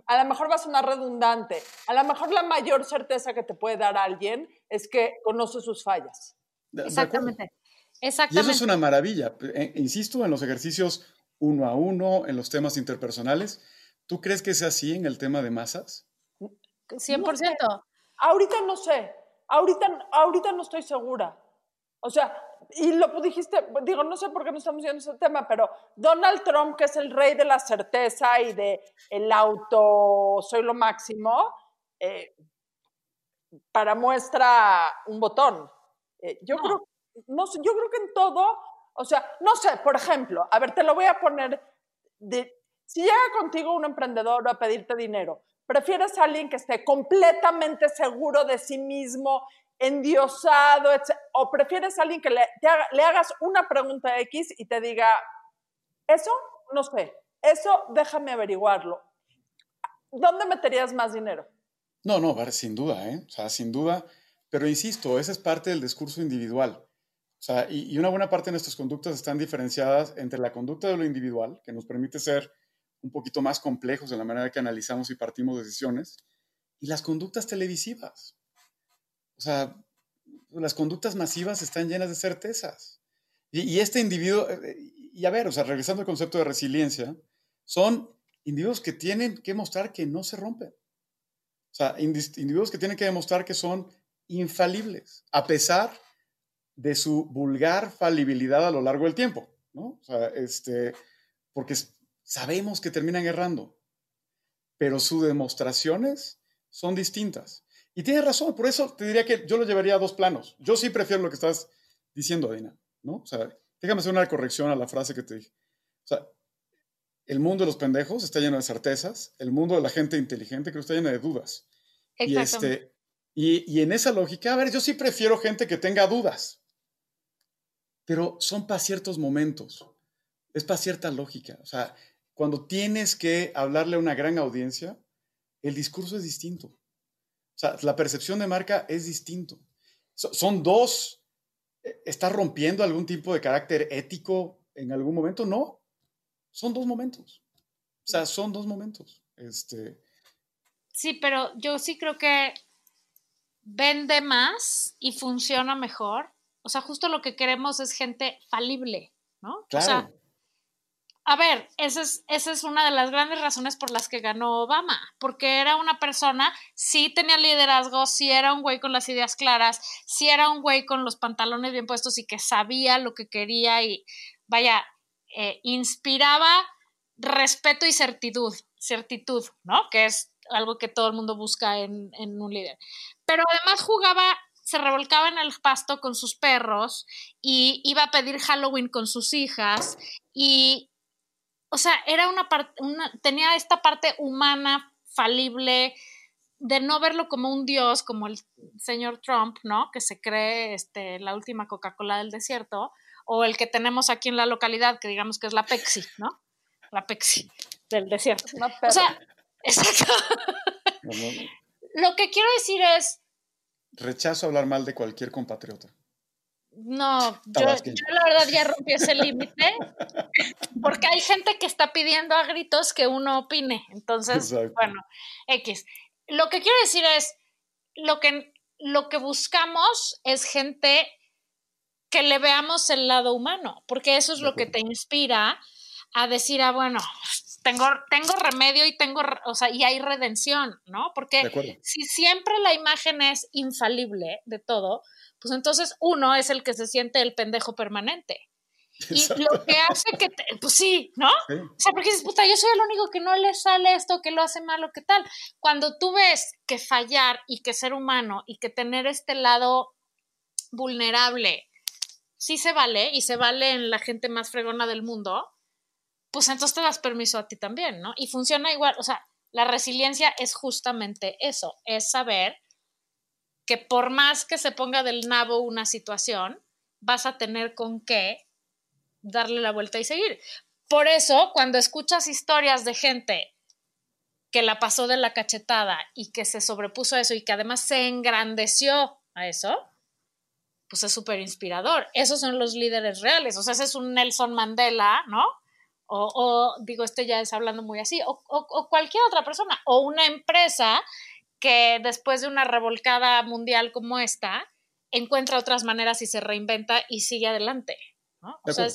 a lo mejor va a sonar redundante, a lo mejor la mayor certeza que te puede dar alguien es que conoce sus fallas. Exactamente. Exactamente. Y eso es una maravilla. Eh, insisto, en los ejercicios uno a uno, en los temas interpersonales. ¿Tú crees que sea así en el tema de masas? 100%. No sé. Ahorita no sé. Ahorita, ahorita no estoy segura. O sea, y lo dijiste, digo, no sé por qué no estamos viendo ese tema, pero Donald Trump, que es el rey de la certeza y de el auto, soy lo máximo, eh, para muestra un botón. Eh, yo, Creo, no, yo creo que en todo, o sea, no sé, por ejemplo, a ver, te lo voy a poner, de, si llega contigo un emprendedor a pedirte dinero, ¿prefieres a alguien que esté completamente seguro de sí mismo, endiosado, o prefieres a alguien que le, le hagas una pregunta X y te diga, eso, no sé, eso déjame averiguarlo. ¿Dónde meterías más dinero? No, no, sin duda, ¿eh? O sea, sin duda. Pero insisto, esa es parte del discurso individual. Y, una buena parte de nuestras conductas están diferenciadas entre la conducta de lo individual, que nos permite ser un poquito más complejos en la manera que analizamos y partimos decisiones, y las conductas televisivas. O sea, las conductas masivas están llenas de certezas. Y, y este individuo, eh, y a ver, o sea, regresando al concepto de resiliencia, son individuos que tienen que mostrar que no se rompen. O sea, individuos que tienen que demostrar que son infalibles, a pesar de su vulgar falibilidad a lo largo del tiempo, ¿no? O sea, este, porque sabemos que terminan errando, pero sus demostraciones son distintas. Y tienes razón, por eso te diría que yo lo llevaría a dos planos. Yo sí prefiero lo que estás diciendo, Adina, ¿no? O sea, déjame hacer una corrección a la frase que te dije. O sea, el mundo de los pendejos está lleno de certezas, el mundo de la gente inteligente creo que está lleno de dudas. Y, este, y, y en esa lógica, a ver, yo sí prefiero gente que tenga dudas, pero son para ciertos momentos, es para cierta lógica. O sea, cuando tienes que hablarle a una gran audiencia, el discurso es distinto. O sea, la percepción de marca es distinto. son dos, eh, ¿estás rompiendo algún tipo de carácter ético en algún momento? No, son dos momentos. O sea, son dos momentos. Este... Sí, pero yo sí creo que vende más y funciona mejor. O sea, justo lo que queremos es gente falible, ¿no? Claro. O sea, a ver, esa es, esa es una de las grandes razones por las que ganó Obama, porque era una persona, sí tenía liderazgo, sí era un güey con las ideas claras, sí era un güey con los pantalones bien puestos y que sabía lo que quería y vaya, eh, inspiraba respeto y certitud, certitud, ¿no? Que es algo que todo el mundo busca en, en un líder. Pero además jugaba se revolcaba en el pasto con sus perros y iba a pedir Halloween con sus hijas y, o sea, era una parte, tenía esta parte humana, falible, de no verlo como un dios, como el señor Trump, ¿no? Que se cree este, la última Coca-Cola del desierto, o el que tenemos aquí en la localidad, que digamos que es la Pexi, ¿no? La Pexi del desierto. o sea, (laughs) exacto. Lo que quiero decir es... Rechazo hablar mal de cualquier compatriota. No, yo, la verdad ya rompí ese límite, porque hay gente que está pidiendo a gritos que uno opine. Entonces, bueno, X. Lo que quiero decir es, lo que, lo que buscamos es gente que le veamos el lado humano, porque eso es lo que te inspira a decir, ah, bueno, tengo, tengo remedio y tengo, o sea, y hay redención, ¿no? Porque si siempre la imagen es infalible de todo, pues entonces uno es el que se siente el pendejo permanente. Y lo que hace que, pues sí, ¿no? O sea, porque dices, puta, yo soy el único que no le sale esto, que lo hace malo, ¿qué tal? Cuando tú ves que fallar y que ser humano y que tener este lado vulnerable sí se vale y se vale en la gente más fregona del mundo, pues entonces te das permiso a ti también, ¿no? Y funciona igual, o sea, la resiliencia es justamente eso, es saber que por más que se ponga del nabo una situación, vas a tener con qué darle la vuelta y seguir. Por eso, cuando escuchas historias de gente que la pasó de la cachetada y que se sobrepuso a eso y que además se engrandeció a eso, pues es súper inspirador. Esos son los líderes reales. O sea, ese es un Nelson Mandela, ¿no? O, digo, este ya es hablando muy así, o, o, cualquier otra persona, o una empresa que después de una revolcada mundial como esta, encuentra otras maneras y se reinventa y sigue adelante. ¿no? O sea,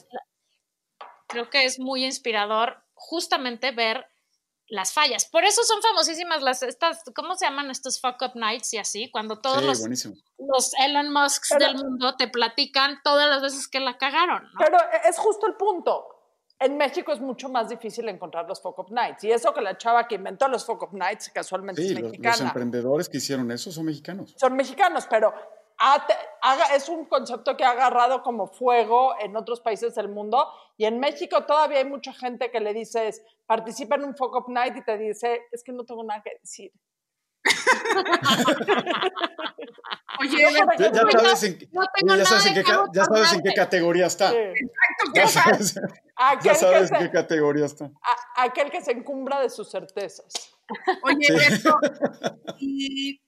creo que es muy inspirador justamente ver las fallas. Por eso son famosísimas las estas, ¿cómo se llaman estos fuck up nights y así? Cuando todos los, los, Elon Musks del mundo te platican todas las veces que la cagaron. Pero es justo el punto. En México es mucho más difícil encontrar los Focus Nights. Y eso que la chava que inventó los Focus Nights casualmente Sí, es los, mexicana. los emprendedores que hicieron eso son mexicanos. Son mexicanos, pero es un concepto que ha agarrado como fuego en otros países del mundo. Y en México todavía hay mucha gente que le dices, participa en un Focus Night y te dice, es que no tengo nada que decir. Oye, Ya, ya sabes en, no tengo ya sabes en qué, ya sabes en qué categoría está. sí. exacto, Ya ¿qué sabes, Aquel, ya sabes en qué categoría está. a- aquel que se encumbra de sus certezas. Oye, (laughs) y,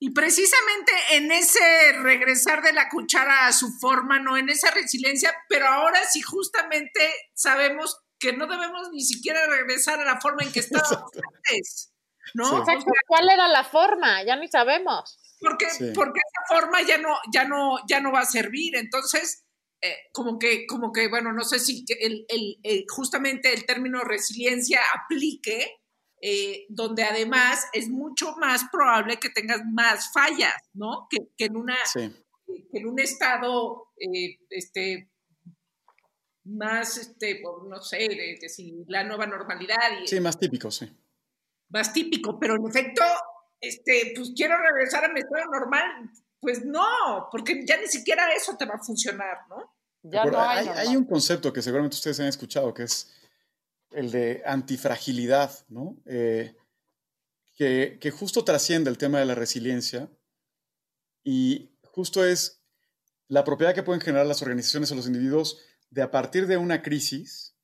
y precisamente en ese regresar de la cuchara a su forma, no en esa resiliencia, pero ahora sí justamente sabemos que no debemos ni siquiera regresar a la forma en que estábamos antes, ¿no? Sí. O sea, Exacto, ¿Cuál era la forma? Ya ni sabemos. porque, Sí. porque esa forma ya no, ya no, ya no va a servir. Entonces, eh, como que, como que, bueno, no sé si el, el- el- justamente el término resiliencia aplique, eh, donde además es mucho más probable que tengas más fallas, ¿no? Que, que en una, Sí. que en un estado, eh, este más, este, no sé, de, de si la nueva normalidad y sí, más típico, sí. Más típico, pero en efecto, este, pues quiero regresar a mi estado normal. Pues no, porque ya ni siquiera eso te va a funcionar, ¿no? Ya no hay, hay un concepto que seguramente ustedes han escuchado, que es el de antifragilidad, ¿no? Eh, que, que justo trasciende el tema de la resiliencia y justo es la propiedad que pueden generar las organizaciones o los individuos de a partir de una crisis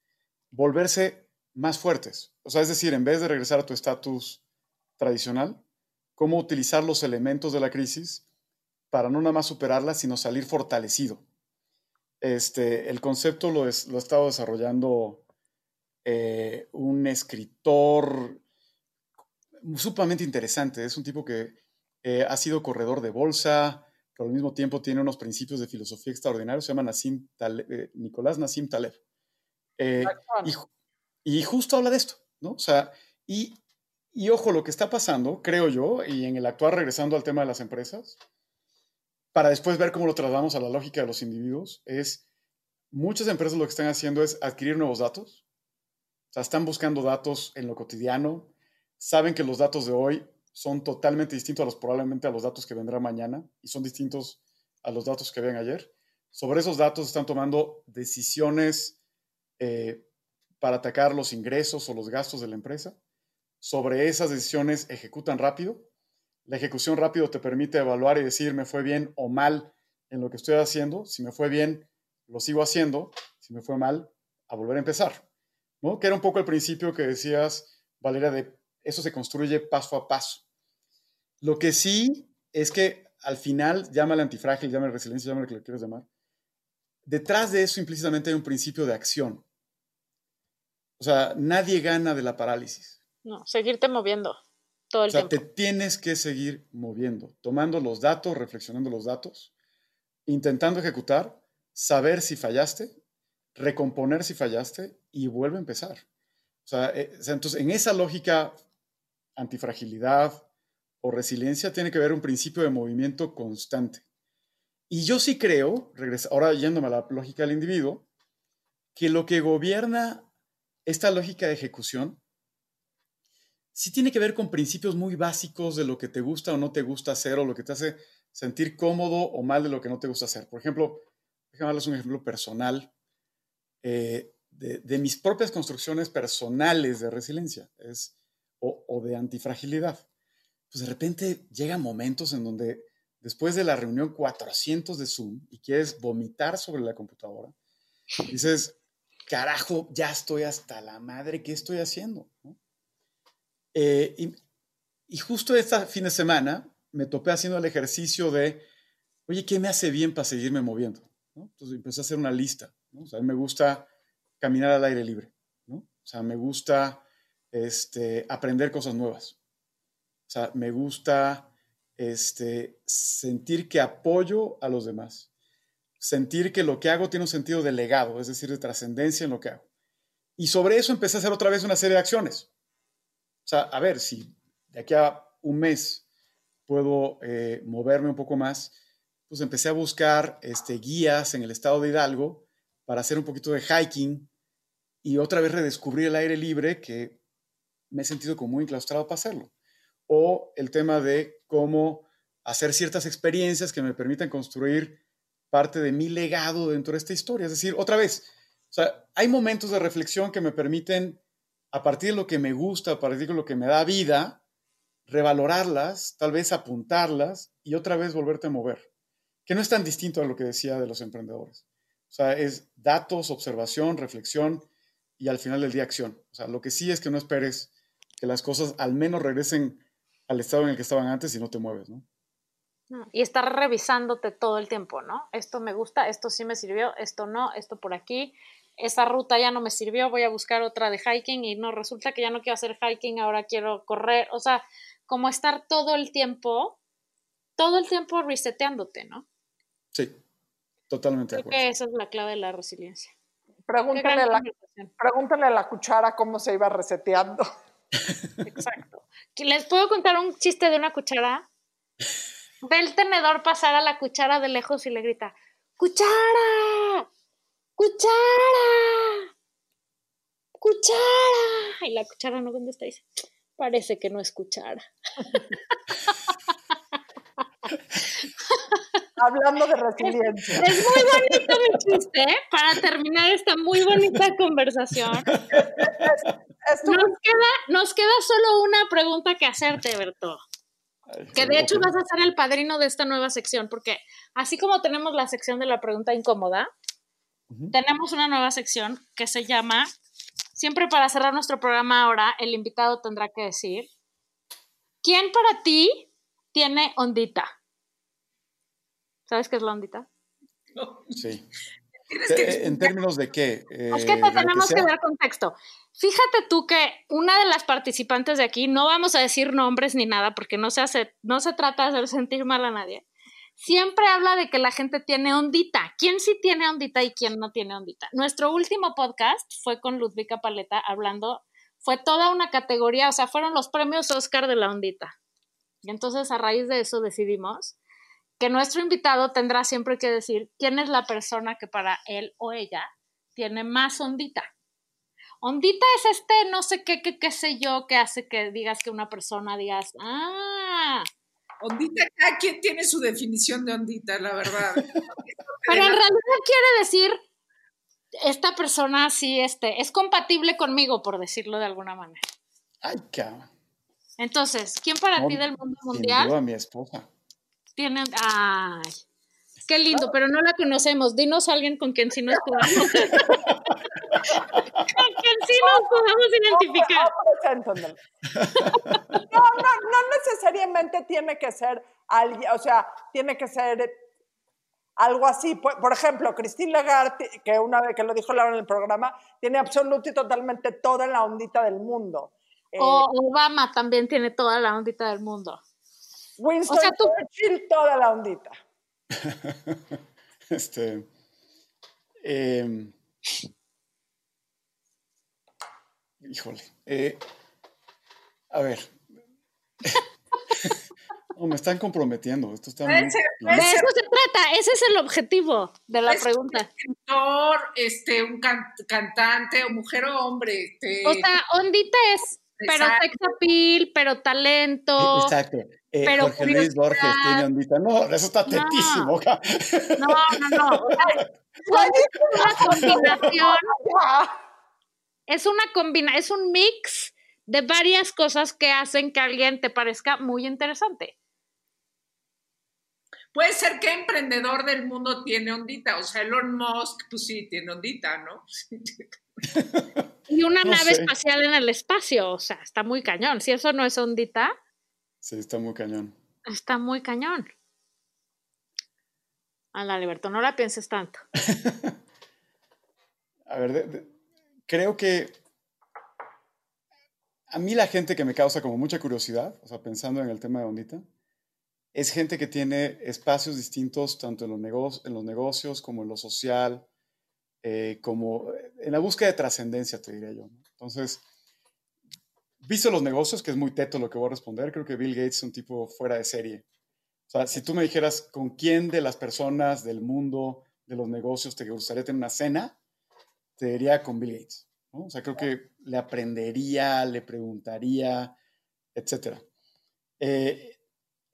volverse más fuertes. O sea, es decir, en vez de regresar a tu estatus tradicional, cómo utilizar los elementos de la crisis para no nada más superarla, sino salir fortalecido. Este, el concepto lo, es, lo ha estado desarrollando eh, un escritor sumamente interesante. Es un tipo que eh, ha sido corredor de bolsa, pero al mismo tiempo tiene unos principios de filosofía extraordinarios. Se llama Nassim Taleb, eh, Nicolás Nassim Taleb. Eh, y, y justo habla de esto, ¿no? O sea, y, y ojo, lo que está pasando, creo yo, y en el actual, regresando al tema de las empresas, para después ver cómo lo trasladamos a la lógica de los individuos, es muchas empresas lo que están haciendo es adquirir nuevos datos. O sea, están buscando datos en lo cotidiano, saben que los datos de hoy son totalmente distintos a los probablemente a los datos que vendrán mañana y son distintos a los datos que ven ayer. Sobre esos datos están tomando decisiones eh, para atacar los ingresos o los gastos de la empresa. Sobre esas decisiones ejecutan rápido. La ejecución rápido te permite evaluar y decir me fue bien o mal en lo que estoy haciendo. Si me fue bien, lo sigo haciendo. Si me fue mal, a volver a empezar. ¿no? Que era un poco el principio que decías, Valeria, de eso se construye paso a paso. Lo que sí es que al final, llámale antifrágil, llámale resiliencia, llámale lo que quieras llamar, detrás de eso implícitamente hay un principio de acción. O sea, nadie gana de la parálisis. No, seguirte moviendo todo el O sea, tiempo. te tienes que seguir moviendo, tomando los datos, reflexionando los datos, intentando ejecutar, saber si fallaste, recomponer si fallaste y vuelve a empezar. O sea, eh, o sea, entonces en esa lógica antifragilidad o resiliencia tiene que haber un principio de movimiento constante. Y yo sí creo, regresa- ahora yéndome a la lógica del individuo, que lo que gobierna esta lógica de ejecución sí tiene que ver con principios muy básicos de lo que te gusta o no te gusta hacer o lo que te hace sentir cómodo o mal de lo que no te gusta hacer. Por ejemplo, déjame darles un ejemplo personal eh, de, de mis propias construcciones personales de resiliencia es, o, o de antifragilidad. Pues de repente llegan momentos en donde después de la reunión 400 de Zoom y quieres vomitar sobre la computadora, (laughs) dices, carajo, ya estoy hasta la madre, ¿qué estoy haciendo? Eh, y, justo este fin de semana me topé haciendo el ejercicio de, oye, ¿qué me hace bien para seguirme moviendo? Entonces empecé a hacer una lista. O sea, a mí me gusta caminar al aire libre. O sea, me gusta este, aprender cosas nuevas. O sea, me gusta este, sentir que apoyo a los demás. Sentir que lo que hago tiene un sentido de legado, es decir, de trascendencia en lo que hago. Y sobre eso empecé a hacer otra vez una serie de acciones. O sea, a ver, si de aquí a un mes puedo eh, moverme un poco más, pues empecé a buscar este, guías en el estado de Hidalgo para hacer un poquito de hiking y otra vez redescubrir el aire libre que me he sentido como muy enclaustrado para hacerlo. O el tema de cómo hacer ciertas experiencias que me permitan construir parte de mi legado dentro de esta historia. Es decir, otra vez, o sea, hay momentos de reflexión que me permiten, a partir de lo que me gusta, a partir de lo que me da vida, revalorarlas, tal vez apuntarlas y otra vez volverte a mover, que no es tan distinto a lo que decía de los emprendedores. O sea, es datos, observación, reflexión y al final del día acción. O sea, lo que sí es que no esperes que las cosas al menos regresen al estado en el que estaban antes y no te mueves, ¿no? Y estar revisándote todo el tiempo, ¿no? Esto me gusta, esto sí me sirvió, esto no, esto por aquí, esa ruta ya no me sirvió, voy a buscar otra de hiking y no, resulta que ya no quiero hacer hiking, ahora quiero correr, o sea, como estar todo el tiempo, todo el tiempo reseteándote, ¿no? Sí, totalmente Creo que esa es la clave de la resiliencia. Pregúntale a, la, pregúntale a la cuchara cómo se iba reseteando. (laughs) Exacto. ¿Les puedo contar un chiste de una cuchara? Ve el tenedor pasar a la cuchara de lejos y le grita, ¡Cuchara! ¡Cuchara! ¡Cuchara! Y la cuchara no contesta y dice, parece que no es cuchara. (laughs) Hablando de resiliencia. Es, muy bonito mi chiste, ¿eh? para terminar esta muy bonita conversación. (laughs) Nos queda, nos queda solo una pregunta que hacerte, Berto que de hecho vas a ser el padrino de esta nueva sección, porque así como tenemos la sección de la pregunta incómoda, tenemos una nueva sección que se llama, siempre para cerrar nuestro programa ahora, el invitado tendrá que decir, ¿quién para ti tiene ondita? ¿Sabes qué es la ondita? Sí. ¿En términos de qué? es que te eh, tenemos que, dar contexto. Fíjate tú que una de las participantes de aquí, no vamos a decir nombres ni nada porque no se, hace, no se trata de hacer sentir mal a nadie, siempre habla de que la gente tiene ondita. ¿Quién sí tiene ondita y quién no tiene ondita? Nuestro último podcast fue con Ludvika Paleta hablando, fue toda una categoría, o sea, fueron los premios Oscar de la ondita. Y entonces a raíz de eso decidimos que nuestro invitado tendrá siempre que decir quién es la persona que para él o ella tiene más ondita. Ondita es este, no sé qué, qué, qué sé yo, que hace que digas que una persona digas, ah. Ondita, cada quien tiene su definición de ondita, la verdad. (laughs) Pero en realidad quiere decir, esta persona sí este, es compatible conmigo, por decirlo de alguna manera. Ay, cabrón. Entonces, ¿quién para ti del mundo mundial? a mi esposa. Tiene, ay, qué lindo, pero no la conocemos. Dinos a alguien con quien sí nos podamos. (laughs) con quien sí nos podamos identificar. No, no, no necesariamente tiene que ser alguien, o sea, tiene que ser algo así. Por, ejemplo, Christine Lagarde, que una vez que lo dijo Laura en el programa, tiene absoluto y totalmente toda la ondita del mundo. O eh, Obama también tiene toda la ondita del mundo. Winston Churchill, toda la ondita. (laughs) este. Em, híjole. Eh, a ver. (laughs) no, me están comprometiendo. Esto está de eso se trata. Ese es el objetivo de la pregunta. Un escritor, este, un cantante, o mujer o hombre. Este. O sea, ondita es pero sex appeal, pero talento. Exacto. Eh, pero Jorge Luis Borges tiene ondita. No, eso está tetísimo. No, no, no. (laughs) es una combinación. (laughs) Es una combinación, es un mix de varias cosas que hacen que alguien te parezca muy interesante. Puede ser que emprendedor del mundo tiene ondita, o sea, Elon Musk, pues sí, tiene ondita, ¿no? y una (laughs) nave espacial en el espacio, o sea, está muy cañón. Si eso no es ondita. Sí, está muy cañón. Está muy cañón. la Libertad, no la pienses tanto. (laughs) a ver, creo que a mí la gente que me causa como mucha curiosidad, o sea, pensando en el tema de ondita, es gente que tiene espacios distintos tanto en los, negocios, en los negocios como en lo social, eh, como en la búsqueda de trascendencia, te diría yo. Entonces, visto los negocios, que es muy teto lo que voy a responder, creo que Bill Gates es un tipo fuera de serie. O sea, si tú me dijeras con quién de las personas del mundo de los negocios te gustaría tener una cena, te diría con Bill Gates. ¿no? O sea, creo que le aprendería, le preguntaría, etc. Eh,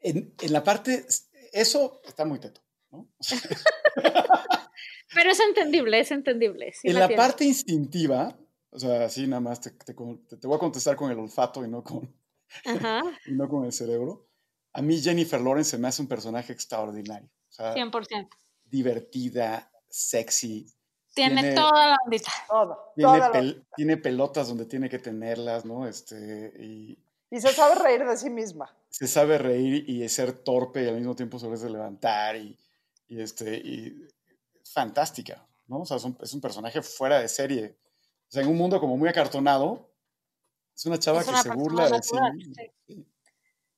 en, en, la parte, eso está muy teto, ¿no? O sea, (laughs) Pero es entendible, es entendible. Sí en la la parte instintiva, o sea, así nada más te, te, te voy a contestar con el olfato y no con, Ajá, (laughs) y no con el cerebro. A mí Jennifer Lawrence se me hace un personaje extraordinario. O sea, 100%. divertida, sexy. Tiene, Tiene- toda la ondita. Tiene, pel- tiene pelotas donde tiene que tenerlas, ¿no? Este, y Y se sabe reír de sí misma. se sabe reír y ser torpe y al mismo tiempo saberse levantar y, y, este, y es fantástica, ¿no? O sea, es un, es un personaje fuera de serie. O sea, en un mundo como muy acartonado, es una chava Es que una se burla de sí sí.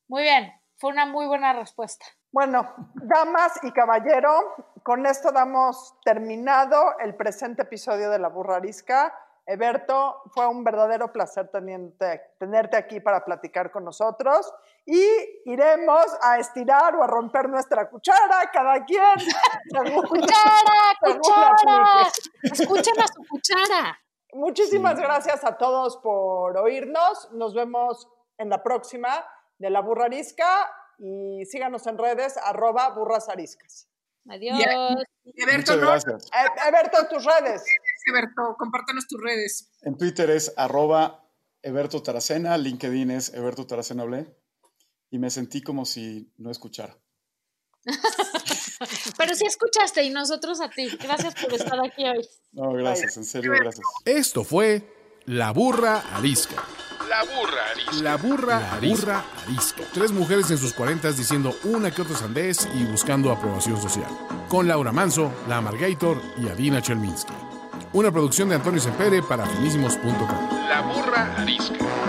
Muy bien, fue una muy buena respuesta. Bueno, damas y caballero, con esto damos terminado el presente episodio de La Burra Arisca. Eberto, fue un verdadero placer teniente- tenerte aquí para platicar con nosotros y iremos a estirar o a romper nuestra cuchara, cada quien. (laughs) según- ¡Cuchara! según ¡Cuchara! Escuchen a su cuchara. Muchísimas Sí. gracias a todos por oírnos. Nos vemos en la próxima de La Burra Arisca y síganos en redes, arroba burrasariscas. Adiós. Eberto, Muchas gracias. Eberto, tus redes. Eberto, compártanos tus redes. En Twitter es arroba Eberto Taracena, LinkedIn es Eberto Taracena Ble, y me sentí como si no escuchara. (laughs) Pero sí escuchaste y nosotros a ti. Gracias por estar aquí hoy. No, gracias, en serio, gracias. Esto fue La Burra Arisca. La burra arisca. La burra, burra arisca. Tres mujeres en sus cuarentas diciendo una que otra sandez y buscando aprobación social. Con Laura Manso, La Amargator y Adina Chelminsky. Una producción de Antonio Sempere para finísimos.com. La burra arisca.